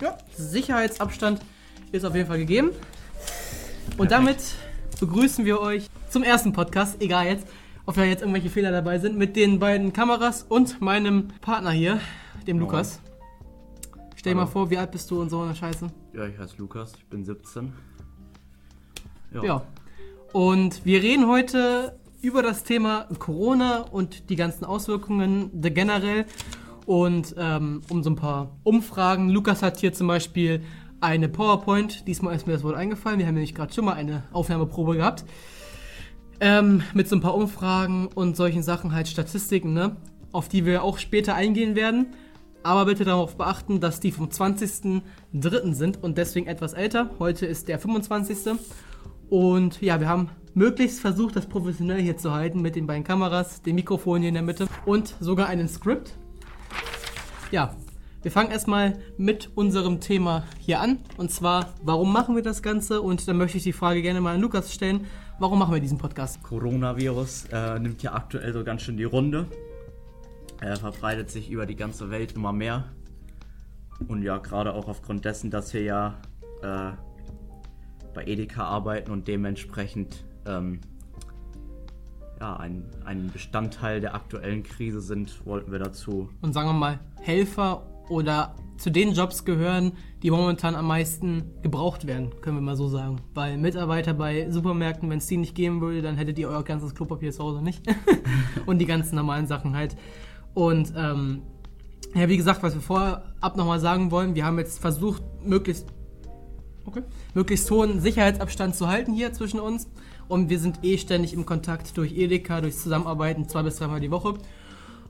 ja, Sicherheitsabstand ist auf jeden Fall gegeben. Und damit begrüßen wir euch zum ersten Podcast, egal jetzt, ob da jetzt irgendwelche Fehler dabei sind, mit den beiden Kameras und meinem Partner hier, dem Moin. Lukas. Stell dir mal vor, wie alt bist du und so eine Scheiße. Ja, ich heiße Lukas, ich bin 17. Ja. Und wir reden heute über das Thema Corona und die ganzen Auswirkungen generell und ähm, um so ein paar Umfragen. Lukas hat hier zum Beispiel eine PowerPoint. Diesmal ist mir das Wort eingefallen. Wir haben nämlich gerade schon mal eine Aufnahmeprobe gehabt. Ähm, mit so ein paar Umfragen und solchen Sachen, halt Statistiken, ne? Auf die wir auch später eingehen werden. Aber bitte darauf beachten, dass die vom 20.03. sind und deswegen etwas älter. Heute ist der 25. Und ja, wir haben möglichst versucht, das professionell hier zu halten mit den beiden Kameras, dem Mikrofon hier in der Mitte und sogar einen Skript. Ja, wir fangen erstmal mit unserem Thema hier an. Und zwar, warum machen wir das Ganze? Und dann möchte ich die Frage gerne mal an Lukas stellen. Warum machen wir diesen Podcast? Coronavirus äh, nimmt ja aktuell so ganz schön die Runde. Er verbreitet sich über die ganze Welt immer mehr. Und ja, gerade auch aufgrund dessen, dass wir ja äh, bei Edeka arbeiten und dementsprechend ähm, ja, ein, ein Bestandteil der aktuellen Krise sind, wollten wir dazu Und sagen wir mal, Helfer oder zu den Jobs gehören, die momentan am meisten gebraucht werden, können wir mal so sagen. Weil Mitarbeiter bei Supermärkten, wenn es die nicht geben würde, dann hättet ihr euer ganzes Klopapier zu Hause nicht. und die ganzen normalen Sachen halt. Und ähm, ja, wie gesagt, was wir vorab nochmal sagen wollen, wir haben jetzt versucht, möglichst Okay. Möglichst hohen Sicherheitsabstand zu halten hier zwischen uns. Und wir sind eh ständig im Kontakt durch Edeka, durch Zusammenarbeiten, zwei bis dreimal die Woche.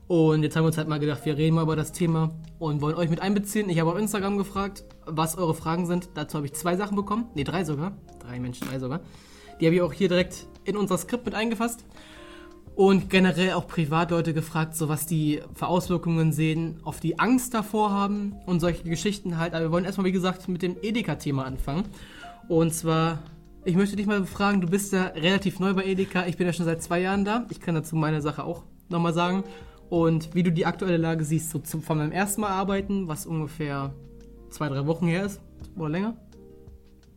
Und jetzt haben wir uns halt mal gedacht, wir reden mal über das Thema und wollen euch mit einbeziehen. Ich habe auf Instagram gefragt, was eure Fragen sind. Dazu habe ich zwei Sachen bekommen. Ne, drei sogar. Drei Menschen, drei sogar. Die habe ich auch hier direkt in unser Skript mit eingefasst. Und generell auch Privatleute gefragt, so was die für Auswirkungen sehen, auf die Angst davor haben und solche Geschichten halt. Aber wir wollen erstmal, wie gesagt, mit dem Edeka-Thema anfangen. Und zwar, ich möchte dich mal fragen, du bist ja relativ neu bei Edeka. Ich bin ja schon seit zwei Jahren da. Ich kann dazu meine Sache auch nochmal sagen. Und wie du die aktuelle Lage siehst, so zum, von meinem ersten Mal arbeiten, was ungefähr zwei, drei Wochen her ist oder länger.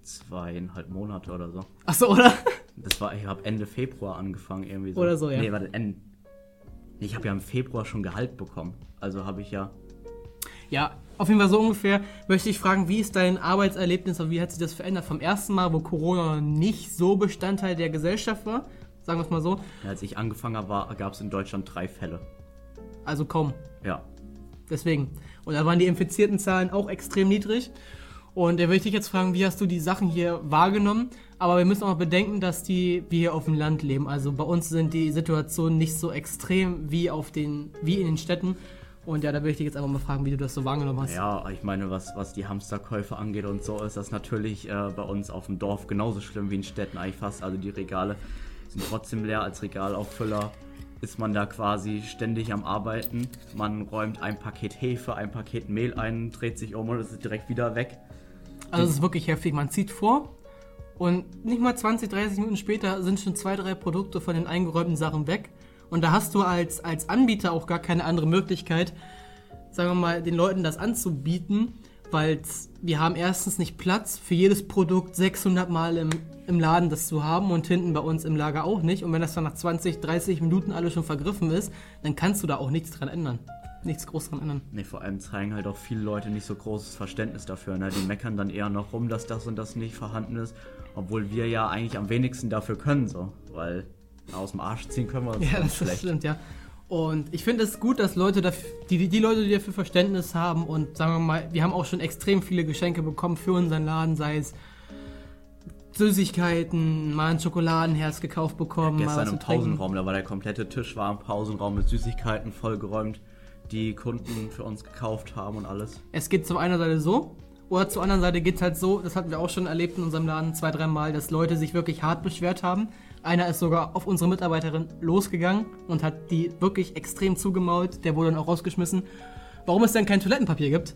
zweieinhalb Monate oder so. Achso, oder? Das war, ich habe Ende Februar angefangen irgendwie so. Oder so, ja. Nee, warte, Ende. Ich habe ja im Februar schon Gehalt bekommen. Also habe ich ja. Ja, auf jeden Fall so ungefähr möchte ich fragen, wie ist dein Arbeitserlebnis und wie hat sich das verändert vom ersten Mal, wo Corona nicht so Bestandteil der Gesellschaft war? Sagen wir es mal so. Als ich angefangen habe, gab es in Deutschland drei Fälle. Also kaum. Ja. Deswegen. Und da waren die infizierten Zahlen auch extrem niedrig. Und da würde ich dich jetzt fragen, wie hast du die Sachen hier wahrgenommen? Aber wir müssen auch bedenken, dass die, wir hier auf dem Land leben. Also bei uns sind die Situationen nicht so extrem wie, auf den, wie in den Städten. Und ja, da würde ich dich jetzt einfach mal fragen, wie du das so wahrgenommen hast. Ja, ich meine, was, was die Hamsterkäufe angeht und so, ist das natürlich äh, bei uns auf dem Dorf genauso schlimm wie in Städten eigentlich fast. Also die Regale sind trotzdem leer. Als Regalauffüller ist man da quasi ständig am Arbeiten. Man räumt ein Paket Hefe, ein Paket Mehl ein, dreht sich um und es ist direkt wieder weg. Also es ist wirklich heftig. Man zieht vor und nicht mal 20, 30 Minuten später sind schon zwei, drei Produkte von den eingeräumten Sachen weg. Und da hast du als, als Anbieter auch gar keine andere Möglichkeit, sagen wir mal, den Leuten das anzubieten, weil wir haben erstens nicht Platz für jedes Produkt 600 Mal im, im Laden das zu haben und hinten bei uns im Lager auch nicht. Und wenn das dann nach 20, 30 Minuten alles schon vergriffen ist, dann kannst du da auch nichts dran ändern. Nichts groß dran ändern. Ne, vor allem zeigen halt auch viele Leute nicht so großes Verständnis dafür. Ne? Die meckern dann eher noch rum, dass das und das nicht vorhanden ist, obwohl wir ja eigentlich am wenigsten dafür können, so. Weil aus dem Arsch ziehen können wir uns Ja, das, das stimmt, ja. Und ich finde es gut, dass Leute dafür, die, die, Leute, die dafür Verständnis haben und sagen wir mal, wir haben auch schon extrem viele Geschenke bekommen für unseren Laden, sei es Süßigkeiten, mal ein Schokoladenherz gekauft bekommen, mal Gestern im zu. Pausenraum, da war der komplette Tisch war im Pausenraum mit Süßigkeiten vollgeräumt, die Kunden für uns gekauft haben und alles. Es geht zur einer Seite so, oder zur anderen Seite geht es halt so, das hatten wir auch schon erlebt in unserem Laden zwei, dreimal, dass Leute sich wirklich hart beschwert haben. Einer ist sogar auf unsere Mitarbeiterin losgegangen und hat die wirklich extrem zugemault. Der wurde dann auch rausgeschmissen. Warum es denn kein Toilettenpapier gibt.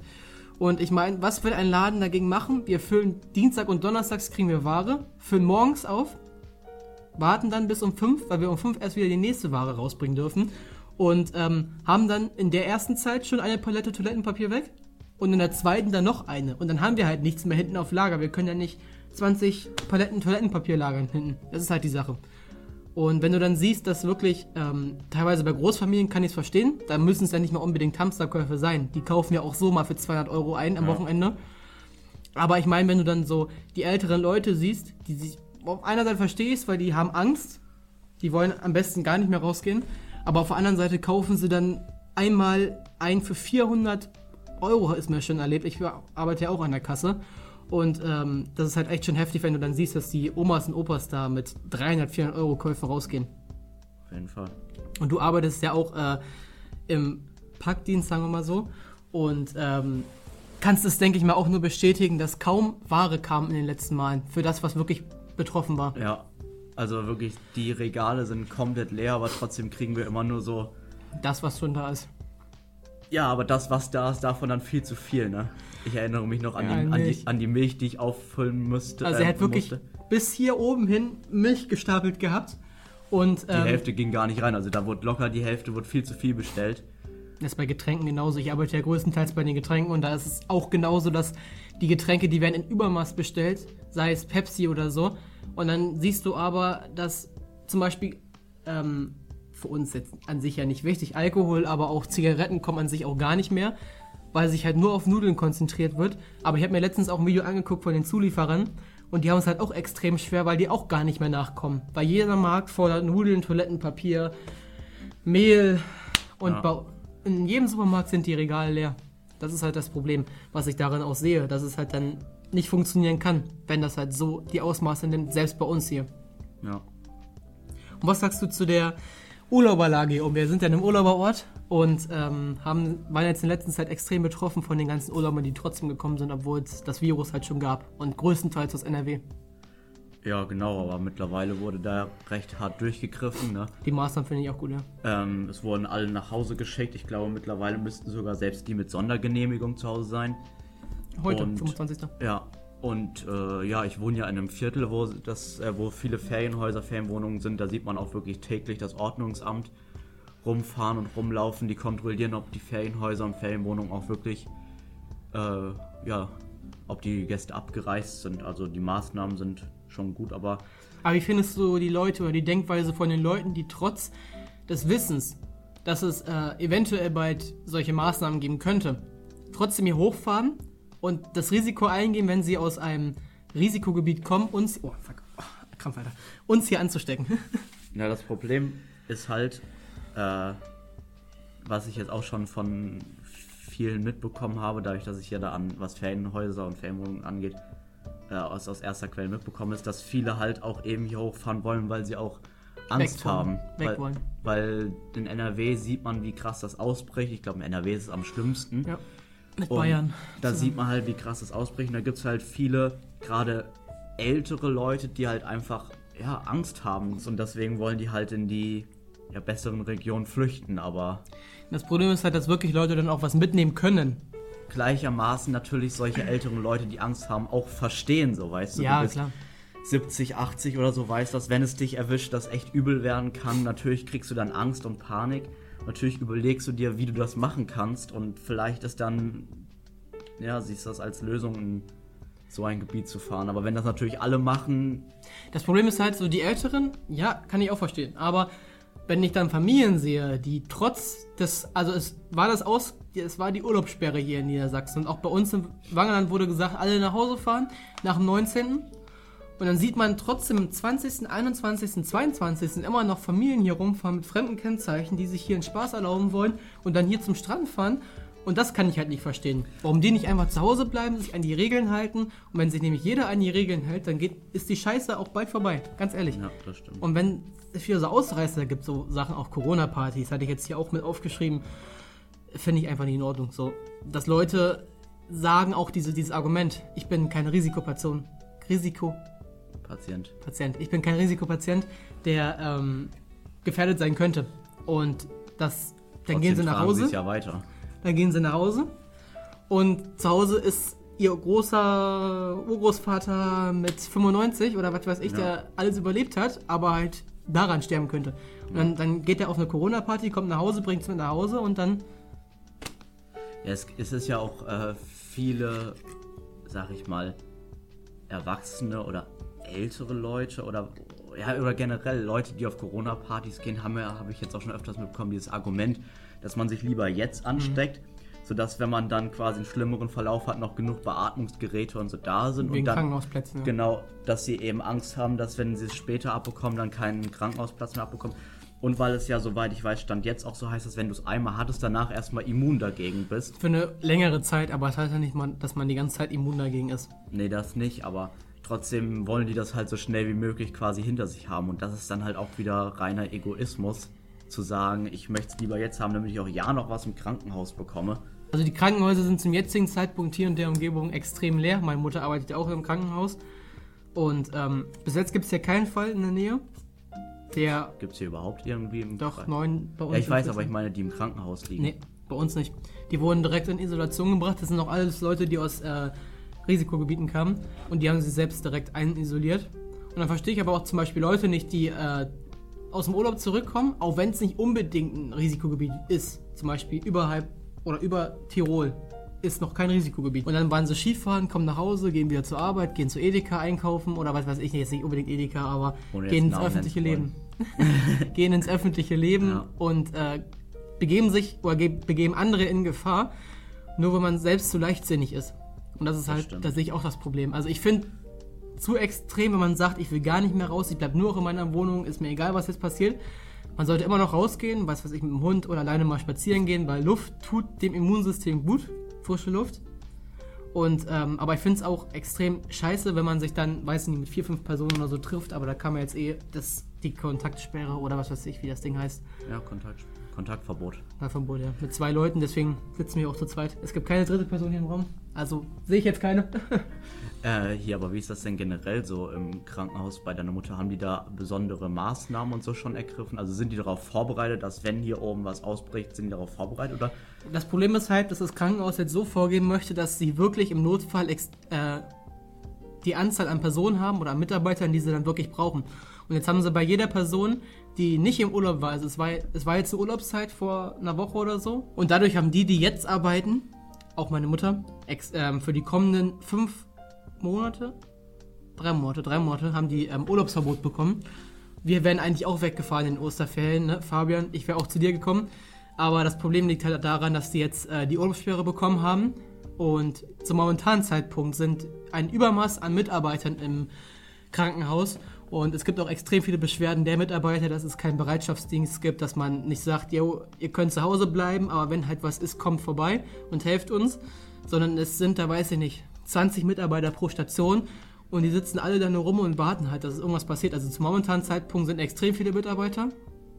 Und ich meine, was will ein Laden dagegen machen? Wir füllen Dienstag und Donnerstags kriegen wir Ware, füllen morgens auf, warten dann bis um 5, weil wir um 5 erst wieder die nächste Ware rausbringen dürfen. Und ähm, haben dann in der ersten Zeit schon eine Palette Toilettenpapier weg. und in der zweiten dann noch eine. Und dann haben wir halt nichts mehr hinten auf Lager. Wir können ja nicht 20 Paletten Toilettenpapier lagern hinten. Das ist halt die Sache. Und wenn du dann siehst, dass wirklich, ähm, teilweise bei Großfamilien kann ich es verstehen, da müssen es ja nicht mal unbedingt Hamsterkäufe sein. Die kaufen ja auch so mal für 200 Euro ein am Ja. Wochenende. Aber ich meine, wenn du dann so die älteren Leute siehst, die sich auf einer Seite verstehst, weil die haben Angst, die wollen am besten gar nicht mehr rausgehen, aber auf der anderen Seite kaufen sie dann einmal ein für 400 Euro, ist mir schon erlebt. Ich arbeite ja auch an der Kasse. Und ähm, das ist halt echt schon heftig, wenn du dann siehst, dass die Omas und Opas da mit 300, 400 Euro Käufen rausgehen. Auf jeden Fall. Und du arbeitest ja auch äh, im Packdienst, sagen wir mal so. Und ähm, kannst es, denke ich mal, auch nur bestätigen, dass kaum Ware kam in den letzten Malen für das, was wirklich betroffen war. Ja. Also wirklich, die Regale sind komplett leer, aber trotzdem kriegen wir immer nur so. Das, was schon da ist. Ja, aber das, was da ist, davon dann viel zu viel, ne? Ich erinnere mich noch an, Ja, die, an, Milch. die, an die Milch, die ich auffüllen musste. Also äh, er hat wirklich musste. bis hier oben hin Milch gestapelt gehabt. Und Die ähm, Hälfte ging gar nicht rein. Also da wurde locker die Hälfte, wurde viel zu viel bestellt. Das ist bei Getränken genauso. Ich arbeite ja größtenteils bei den Getränken und da ist es auch genauso, dass die Getränke, die werden in Übermaß bestellt, sei es Pepsi oder so. Und dann siehst du aber, dass zum Beispiel ähm, für uns jetzt an sich ja nicht wichtig, Alkohol, aber auch Zigaretten kommen an sich auch gar nicht mehr, weil sich halt nur auf Nudeln konzentriert wird. Aber ich habe mir letztens auch ein Video angeguckt von den Zulieferern und die haben es halt auch extrem schwer, weil die auch gar nicht mehr nachkommen. Weil jeder Markt fordert Nudeln, Toilettenpapier, Mehl und Ja. bei, in jedem Supermarkt sind die Regale leer. Das ist halt das Problem, was ich darin auch sehe, dass es halt dann nicht funktionieren kann, wenn das halt so die Ausmaße nimmt, selbst bei uns hier. Ja. Und was sagst du zu der Urlauberlage oben? Wir sind ja in einem Urlauberort und ähm, haben, waren jetzt in letzter Zeit extrem betroffen von den ganzen Urlaubern, die trotzdem gekommen sind, obwohl es das Virus halt schon gab. Und größtenteils aus NRW. Ja, genau, aber mittlerweile wurde da recht hart durchgegriffen, ne? Die Maßnahmen finde ich auch gut, ja. Ähm, es wurden alle nach Hause geschickt. Ich glaube, mittlerweile müssten sogar selbst die mit Sondergenehmigung zu Hause sein. Heute, Und- 25. Ja, und äh, ja, ich wohne ja in einem Viertel, wo, das, äh, wo viele Ferienhäuser, Ferienwohnungen sind. Da sieht man auch wirklich täglich das Ordnungsamt rumfahren und rumlaufen. Die kontrollieren, ob die Ferienhäuser und Ferienwohnungen auch wirklich, äh, ja, ob die Gäste abgereist sind. Also die Maßnahmen sind schon gut, aber Aber wie findest du die Leute oder die Denkweise von den Leuten, die trotz des Wissens, dass es äh, eventuell bald solche Maßnahmen geben könnte, trotzdem hier hochfahren und das Risiko eingehen, wenn sie aus einem Risikogebiet kommen, uns, oh, fuck, oh, Krampf, Alter, uns hier anzustecken? Ja, das Problem ist halt, äh, was ich jetzt auch schon von vielen mitbekommen habe, dadurch, dass ich ja da an, was Ferienhäuser und Ferienwohnungen angeht, äh, aus, aus erster Quelle mitbekommen ist, dass viele halt auch eben hier hochfahren wollen, weil sie auch Angst Weg haben. Weg weil, weil in NRW sieht man, wie krass das ausbricht. Ich glaube, in NRW ist es am schlimmsten. ja. Mit Und Bayern. Da So. sieht man halt, wie krass das ausbricht. Und da gibt es halt viele, gerade ältere Leute, die halt einfach ja, Angst haben. Und deswegen wollen die halt in die ja, besseren Regionen flüchten. Aber Das Problem ist halt, dass wirklich Leute dann auch was mitnehmen können. gleichermaßen natürlich solche älteren Leute, die Angst haben, auch verstehen, so weißt du. ja, du bist klar. 70, 80 oder so, weißt dass wenn es dich erwischt, das echt übel werden kann. Natürlich kriegst du dann Angst und Panik. Natürlich überlegst du dir, wie du das machen kannst. Und vielleicht ist dann, ja, siehst du das als Lösung, in so ein Gebiet zu fahren. Aber wenn das natürlich alle machen, Das Problem ist halt so, die Älteren, ja, kann ich auch verstehen. Aber wenn ich dann Familien sehe, die trotz des, also es war das aus, es war die Urlaubssperre hier in Niedersachsen. Und auch bei uns im Wangerland wurde gesagt, alle nach Hause fahren nach dem 19. Und dann sieht man trotzdem am 20., 21., 22. immer noch Familien hier rumfahren mit fremden Kennzeichen, die sich hier einen Spaß erlauben wollen und dann hier zum Strand fahren. Und das kann ich halt nicht verstehen. Warum die nicht einfach zu Hause bleiben, sich an die Regeln halten. Und wenn sich nämlich jeder an die Regeln hält, dann geht, ist die Scheiße auch bald vorbei. Ganz ehrlich. ja, das stimmt. Und wenn es viele so Ausreißer gibt, so Sachen, auch Corona-Partys, hatte ich jetzt hier auch mit aufgeschrieben, finde ich einfach nicht in Ordnung. So, dass Leute sagen auch diese, dieses Argument, ich bin keine Risikopatient, Risikopatient, Patient. ich bin kein Risikopatient, der ähm, gefährdet sein könnte. Und das, dann gehen sie Trotzdem nach Hause. ja weiter. Dann gehen sie nach Hause und zu Hause ist ihr großer Urgroßvater mit 95 oder was weiß ich, Ja. der alles überlebt hat, aber halt daran sterben könnte. Und dann, dann geht er auf eine Corona-Party, kommt nach Hause, bringt es mit nach Hause und dann Ja, es, es ist ja auch äh, viele, sag ich mal, Erwachsene oder ältere Leute oder ja, oder generell Leute, die auf Corona-Partys gehen, haben ja, habe ich jetzt auch schon öfters mitbekommen, dieses Argument, dass man sich lieber jetzt ansteckt, mhm. sodass, wenn man dann quasi einen schlimmeren Verlauf hat, noch genug Beatmungsgeräte und so da sind. Wegen und dann, Krankenhausplätzen. Ja. Genau, dass sie eben Angst haben, dass wenn sie es später abbekommen, dann keinen Krankenhausplatz mehr abbekommen. Und weil es ja, soweit ich weiß, Stand jetzt auch so heißt, dass wenn du es einmal hattest, danach erstmal immun dagegen bist. Für eine längere Zeit, aber das heißt ja nicht, dass man die ganze Zeit immun dagegen ist. Nee, das nicht, aber trotzdem wollen die das halt so schnell wie möglich quasi hinter sich haben. Und das ist dann halt auch wieder reiner Egoismus, zu sagen, ich möchte es lieber jetzt haben, damit ich auch ja noch was im Krankenhaus bekomme. Also die Krankenhäuser sind zum jetzigen Zeitpunkt hier in der Umgebung extrem leer. Meine Mutter arbeitet ja auch im Krankenhaus. Und ähm, bis jetzt gibt es ja keinen Fall in der Nähe. Der Gibt es hier überhaupt irgendwie im Doch, Kreis? neun bei uns. Ja, ich weiß, aber ich meine, die im Krankenhaus liegen. Nee, bei uns nicht. Die wurden direkt in Isolation gebracht. Das sind auch alles Leute, die aus äh, Risikogebieten kamen. Und die haben sich selbst direkt einisoliert. Und dann verstehe ich aber auch zum Beispiel Leute nicht, die äh, aus dem Urlaub zurückkommen, auch wenn es nicht unbedingt ein Risikogebiet ist. Zum Beispiel überhalb oder über Tirol ist noch kein Risikogebiet. Und dann waren sie Skifahren, kommen nach Hause, gehen wieder zur Arbeit, gehen zu Edeka einkaufen oder was weiß ich, jetzt nicht unbedingt Edeka, aber gehen ins öffentliche Leben. gehen ins öffentliche Leben ja. und äh, begeben sich oder begeben andere in Gefahr, nur wenn man selbst zu leichtsinnig ist. Und das ist halt, das da sehe ich auch das Problem. Also ich finde zu extrem, wenn man sagt, ich will gar nicht mehr raus, ich bleibe nur noch in meiner Wohnung, ist mir egal, was jetzt passiert. Man sollte immer noch rausgehen, was weiß ich, mit dem Hund oder alleine mal spazieren gehen, weil Luft tut dem Immunsystem gut, frische Luft. Und, ähm, aber ich finde es auch extrem scheiße, wenn man sich dann, weiß nicht, mit vier, fünf Personen oder so trifft, aber da kann man jetzt eh das, die Kontaktsperre oder was weiß ich, wie das Ding heißt. Ja, Kontakt, Kontaktverbot. Ja, Verbot, ja. Mit zwei Leuten, deswegen sitzen wir auch zu zweit. Es gibt keine dritte Person hier im Raum. Also sehe ich jetzt keine. äh, hier, aber wie ist das denn generell so im Krankenhaus bei deiner Mutter? Haben die da besondere Maßnahmen und so schon ergriffen? Also sind die darauf vorbereitet, dass wenn hier oben was ausbricht, sind die darauf vorbereitet? Oder? Das Problem ist halt, dass das Krankenhaus jetzt so vorgehen möchte, dass sie wirklich im Notfall äh, die Anzahl an Personen haben oder an Mitarbeitern, die sie dann wirklich brauchen. Und jetzt haben sie bei jeder Person, die nicht im Urlaub war, also es war, es war jetzt eine Urlaubszeit vor einer Woche oder so, und dadurch haben die, die jetzt arbeiten, auch meine Mutter, ex, ähm, für die kommenden fünf Monate, drei Monate, drei Monate, haben die ähm, Urlaubsverbot bekommen. Wir wären eigentlich auch weggefahren in den Osterferien, ne? Fabian, ich wäre auch zu dir gekommen. Aber das Problem liegt halt daran, dass die jetzt äh, die Urlaubssperre bekommen haben. Und zum momentanen Zeitpunkt sind ein Übermaß an Mitarbeitern im Krankenhaus. Und es gibt auch extrem viele Beschwerden der Mitarbeiter, dass es keinen Bereitschaftsdienst gibt, dass man nicht sagt, yo, ihr könnt zu Hause bleiben, aber wenn halt was ist, kommt vorbei und helft uns. Sondern es sind, da weiß ich nicht, 20 Mitarbeiter pro Station und die sitzen alle da nur rum und warten halt, dass irgendwas passiert. Also zum momentanen Zeitpunkt sind extrem viele Mitarbeiter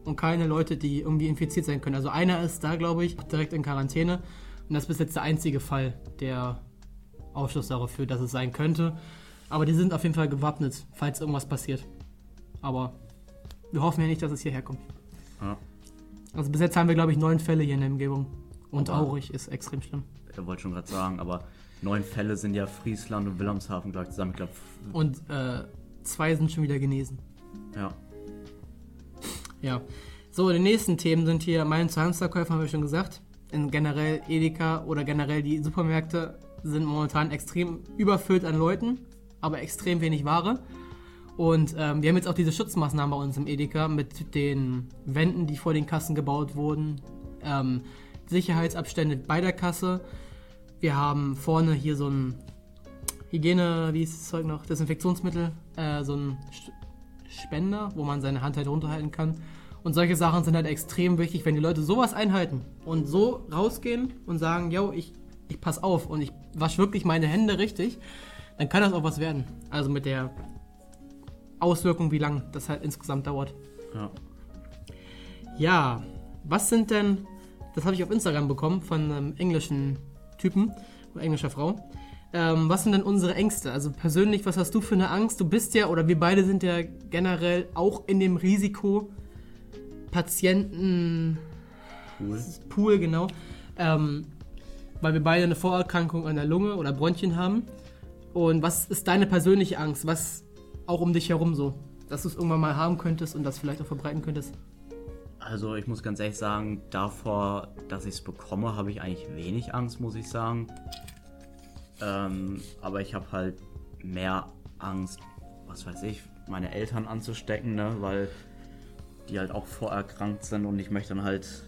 und keine Leute, die irgendwie infiziert sein können. Also einer ist da, glaube ich, direkt in Quarantäne und das ist bis jetzt der einzige Fall, der Aufschluss darauf führt, dass es sein könnte. Aber die sind auf jeden Fall gewappnet, falls irgendwas passiert. Aber wir hoffen ja nicht, dass es hierher kommt. Ja. Also bis jetzt haben wir, glaube ich, neun Fälle hier in der Umgebung. Und aber Aurich ist extrem schlimm. Ich wollte schon gerade sagen, aber neun Fälle sind ja Friesland und Wilhelmshaven gleich zusammen. Ich glaub, und äh, zwei sind schon wieder genesen. Ja. Ja. So, die nächsten Themen sind hier meine Zahnverkäufer, haben wir schon gesagt. In generell Edeka oder generell die Supermärkte sind momentan extrem überfüllt an Leuten aber extrem wenig Ware. Und ähm, wir haben jetzt auch diese Schutzmaßnahmen bei uns im Edeka mit den Wänden, die vor den Kassen gebaut wurden, ähm, Sicherheitsabstände bei der Kasse. Wir haben vorne hier so ein Hygiene, wie ist das Zeug noch, Desinfektionsmittel, äh, so ein Spender, wo man seine Hand halt runterhalten kann. Und solche Sachen sind halt extrem wichtig, wenn die Leute sowas einhalten und so rausgehen und sagen, yo, ich, ich pass auf und ich wasche wirklich meine Hände richtig, dann kann das auch was werden. Also mit der Auswirkung, wie lange das halt insgesamt dauert. Ja. Ja, was sind denn, das habe ich auf Instagram bekommen von einem englischen Typen, oder englischer Frau. Ähm, was sind denn unsere Ängste? Also persönlich, was hast du für eine Angst? Du bist ja, oder wir beide sind ja generell auch in dem Risiko, Patienten Pool, Pool genau, ähm, weil wir beide eine Vorerkrankung an der Lunge oder Bronchien haben. Und was ist deine persönliche Angst? Was auch um dich herum so? Dass du es irgendwann mal haben könntest und das vielleicht auch verbreiten könntest? Also ich muss ganz ehrlich sagen, davor, dass ich es bekomme, habe ich eigentlich wenig Angst, muss ich sagen. Ähm, aber ich habe halt mehr Angst, was weiß ich, meine Eltern anzustecken, ne? weil die halt auch vorerkrankt sind und ich möchte dann halt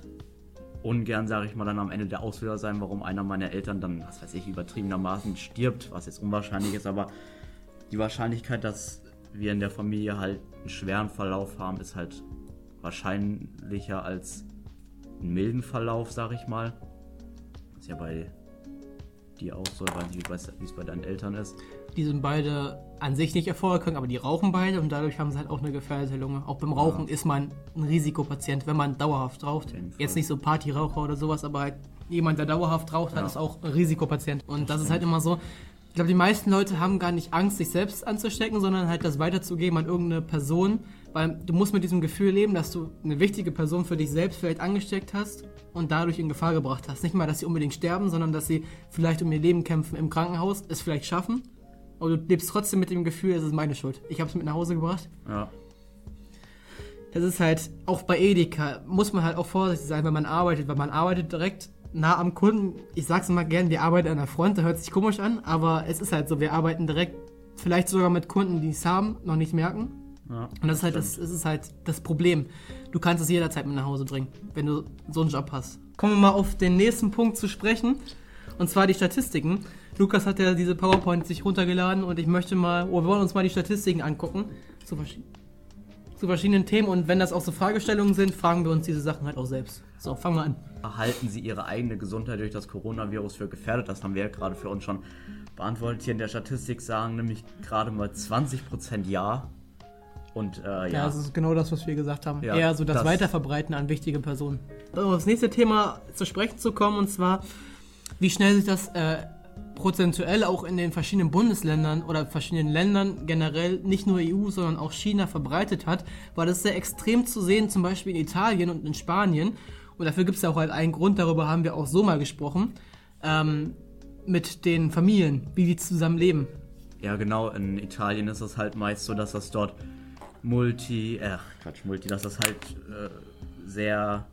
ungern, sage ich mal, dann am Ende der Auslöser sein, warum einer meiner Eltern dann, was weiß ich, übertriebenermaßen stirbt, was jetzt unwahrscheinlich ist, aber die Wahrscheinlichkeit, dass wir in der Familie halt einen schweren Verlauf haben, ist halt wahrscheinlicher als einen milden Verlauf, sag ich mal. ist ja bei dir auch so, weiß nicht, wie es bei deinen Eltern ist. Die sind beide an sich nicht erfolgreich, aber die rauchen beide und dadurch haben sie halt auch eine gefährdete Lunge. Auch beim Rauchen ja. ist man ein Risikopatient, wenn man dauerhaft raucht. Jetzt nicht so Partyraucher oder sowas, aber halt jemand, der dauerhaft raucht, ja. ist auch ein Risikopatient. Und das, das ist halt immer so. Ich glaube, die meisten Leute haben gar nicht Angst, sich selbst anzustecken, sondern halt das weiterzugeben an irgendeine Person, weil du musst mit diesem Gefühl leben, dass du eine wichtige Person für dich selbst vielleicht angesteckt hast und dadurch in Gefahr gebracht hast. Nicht mal, dass sie unbedingt sterben, sondern dass sie vielleicht um ihr Leben kämpfen im Krankenhaus, es vielleicht schaffen. Aber du lebst trotzdem mit dem Gefühl, es ist meine Schuld. Ich habe es mit nach Hause gebracht. Ja. Das ist halt, auch bei Edeka muss man halt auch vorsichtig sein, wenn man arbeitet, weil man arbeitet direkt nah am Kunden. Ich sag's immer gern, wir arbeiten an der Front, da hört sich komisch an, aber es ist halt so, wir arbeiten direkt, vielleicht sogar mit Kunden, die es haben, noch nicht merken. Ja, und das ist halt das, das ist halt das Problem. Du kannst es jederzeit mit nach Hause bringen, wenn du so einen Job hast. Kommen wir mal auf den nächsten Punkt zu sprechen. Und zwar die Statistiken. Lukas hat ja diese PowerPoint sich runtergeladen und ich möchte mal, oh, wir wollen uns mal die Statistiken angucken zu, zu verschiedenen Themen. Und wenn das auch so Fragestellungen sind, fragen wir uns diese Sachen halt auch selbst. So, fangen wir an. Halten Sie Ihre eigene Gesundheit durch das Coronavirus für gefährdet? Das haben wir ja gerade für uns schon beantwortet. Hier in der Statistik sagen nämlich gerade mal 20% Ja und äh, ja. ja, das ist genau das, was wir gesagt haben. Ja, Eher so das, das, Weiterverbreiten an wichtige Personen. Um das nächste Thema zu sprechen zu kommen, und zwar, wie schnell sich das äh, prozentuell auch in den verschiedenen Bundesländern oder verschiedenen Ländern generell, nicht nur EU, sondern auch China verbreitet hat, war das sehr extrem zu sehen, zum Beispiel in Italien und in Spanien. Und dafür gibt es ja auch halt einen Grund, darüber haben wir auch so mal gesprochen, ähm, mit den Familien, wie die zusammen leben. Ja, genau, in Italien ist es halt meist so, dass das dort Multi, äh, Quatsch, Multi, dass das halt äh, sehr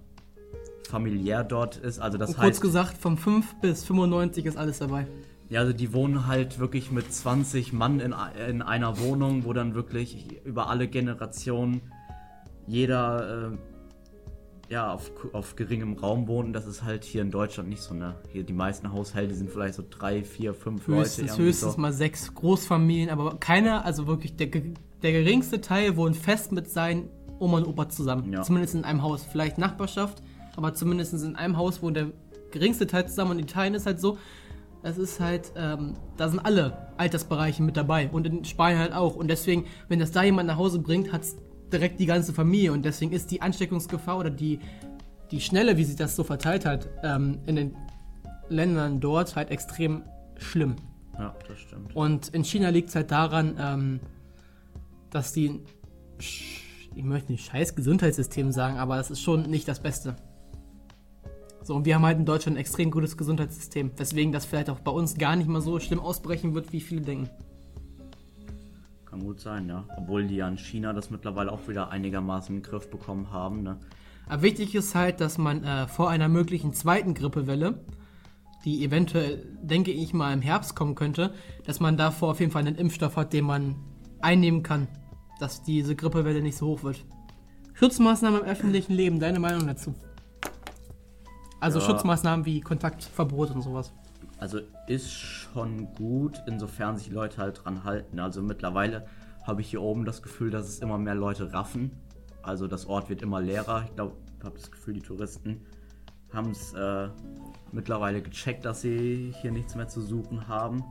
familiär dort ist. Also das Und kurz heißt, gesagt, von 5 bis 95 ist alles dabei. Ja, also die wohnen halt wirklich mit 20 Mann in, in einer Wohnung, wo dann wirklich über alle Generationen jeder äh, ja, auf, auf geringem Raum wohnt. Das ist halt hier in Deutschland nicht so, ne? Hier die meisten Haushalte sind vielleicht so drei, vier, fünf höchstens, Leute. Höchstens so. mal sechs Großfamilien, aber keiner, also wirklich der der geringste Teil wohnt fest mit seinen Oma und Opa zusammen. Ja. Zumindest in einem Haus. Vielleicht Nachbarschaft, aber zumindest in einem Haus wohnt der geringste Teil zusammen. Und in Italien ist halt so, es ist halt, ähm, da sind alle Altersbereiche mit dabei. Und in Spanien halt auch. Und deswegen, wenn das da jemand nach Hause bringt, hat es direkt die ganze Familie. Und deswegen ist die Ansteckungsgefahr oder die, die Schnelle, wie sich das so verteilt hat, ähm, in den Ländern dort halt extrem schlimm. Ja, das stimmt. Und in China liegt es halt daran, ähm, dass die, ich möchte nicht scheiß Gesundheitssystem sagen, aber es ist schon nicht das Beste. So, und wir haben halt in Deutschland ein extrem gutes Gesundheitssystem, weswegen das vielleicht auch bei uns gar nicht mal so schlimm ausbrechen wird, wie viele denken. Kann gut sein, ja. Obwohl die ja in China das mittlerweile auch wieder einigermaßen in den Griff bekommen haben, ne? Aber wichtig ist halt, dass man äh, vor einer möglichen zweiten Grippewelle, die eventuell, denke ich mal, im Herbst kommen könnte, dass man davor auf jeden Fall einen Impfstoff hat, den man einnehmen kann, dass diese Grippewelle nicht so hoch wird. Schutzmaßnahmen im öffentlichen Leben, deine Meinung dazu? Also ja. Schutzmaßnahmen wie Kontaktverbot und sowas. Also ist schon gut, insofern sich Leute halt dran halten. Also mittlerweile habe ich hier oben das Gefühl, dass es immer mehr Leute raffen. Also das Ort wird immer leerer. Ich glaube, ich habe das Gefühl, die Touristen haben es äh, mittlerweile gecheckt, dass sie hier nichts mehr zu suchen haben.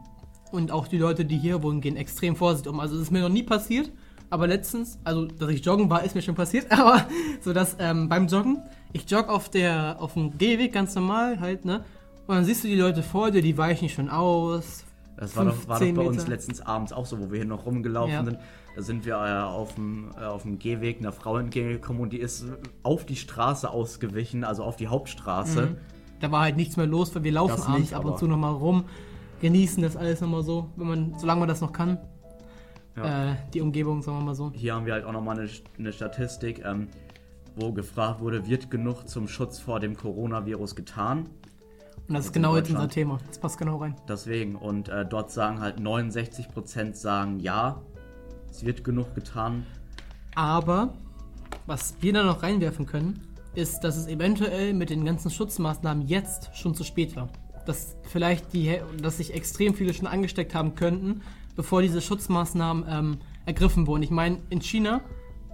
Und auch die Leute, die hier wohnen, gehen extrem vorsichtig um. Also es ist mir noch nie passiert, aber letztens, also dass ich joggen war, ist mir schon passiert, aber so dass ähm, beim Joggen, ich jogge auf der auf dem Gehweg ganz normal halt, ne? Und dann siehst du die Leute vor dir, die weichen schon aus. Das war doch, war doch bei uns letztens abends auch so, wo wir hier noch rumgelaufen ja. sind. Da sind wir äh, auf, dem, äh, auf dem Gehweg einer Frau entgegengekommen und die ist auf die Straße ausgewichen, also auf die Hauptstraße. Mhm. Da war halt nichts mehr los, weil wir laufen das abends nicht, ab und zu nochmal rum genießen das alles nochmal so, wenn man, solange man das noch kann. Ja. Äh, die Umgebung, sagen wir mal so. Hier haben wir halt auch nochmal eine, eine Statistik. Ähm, wo gefragt wurde, wird genug zum Schutz vor dem Coronavirus getan? Und das ist in genau jetzt unser. Thema. Das passt genau rein. Deswegen, und äh, dort sagen halt 69% sagen ja, es wird genug getan. Aber was wir da noch reinwerfen können, ist, dass es eventuell mit den ganzen Schutzmaßnahmen jetzt schon zu spät war. Dass vielleicht die, dass sich extrem viele schon angesteckt haben könnten, bevor diese Schutzmaßnahmen ähm, ergriffen wurden. Ich meine, in China,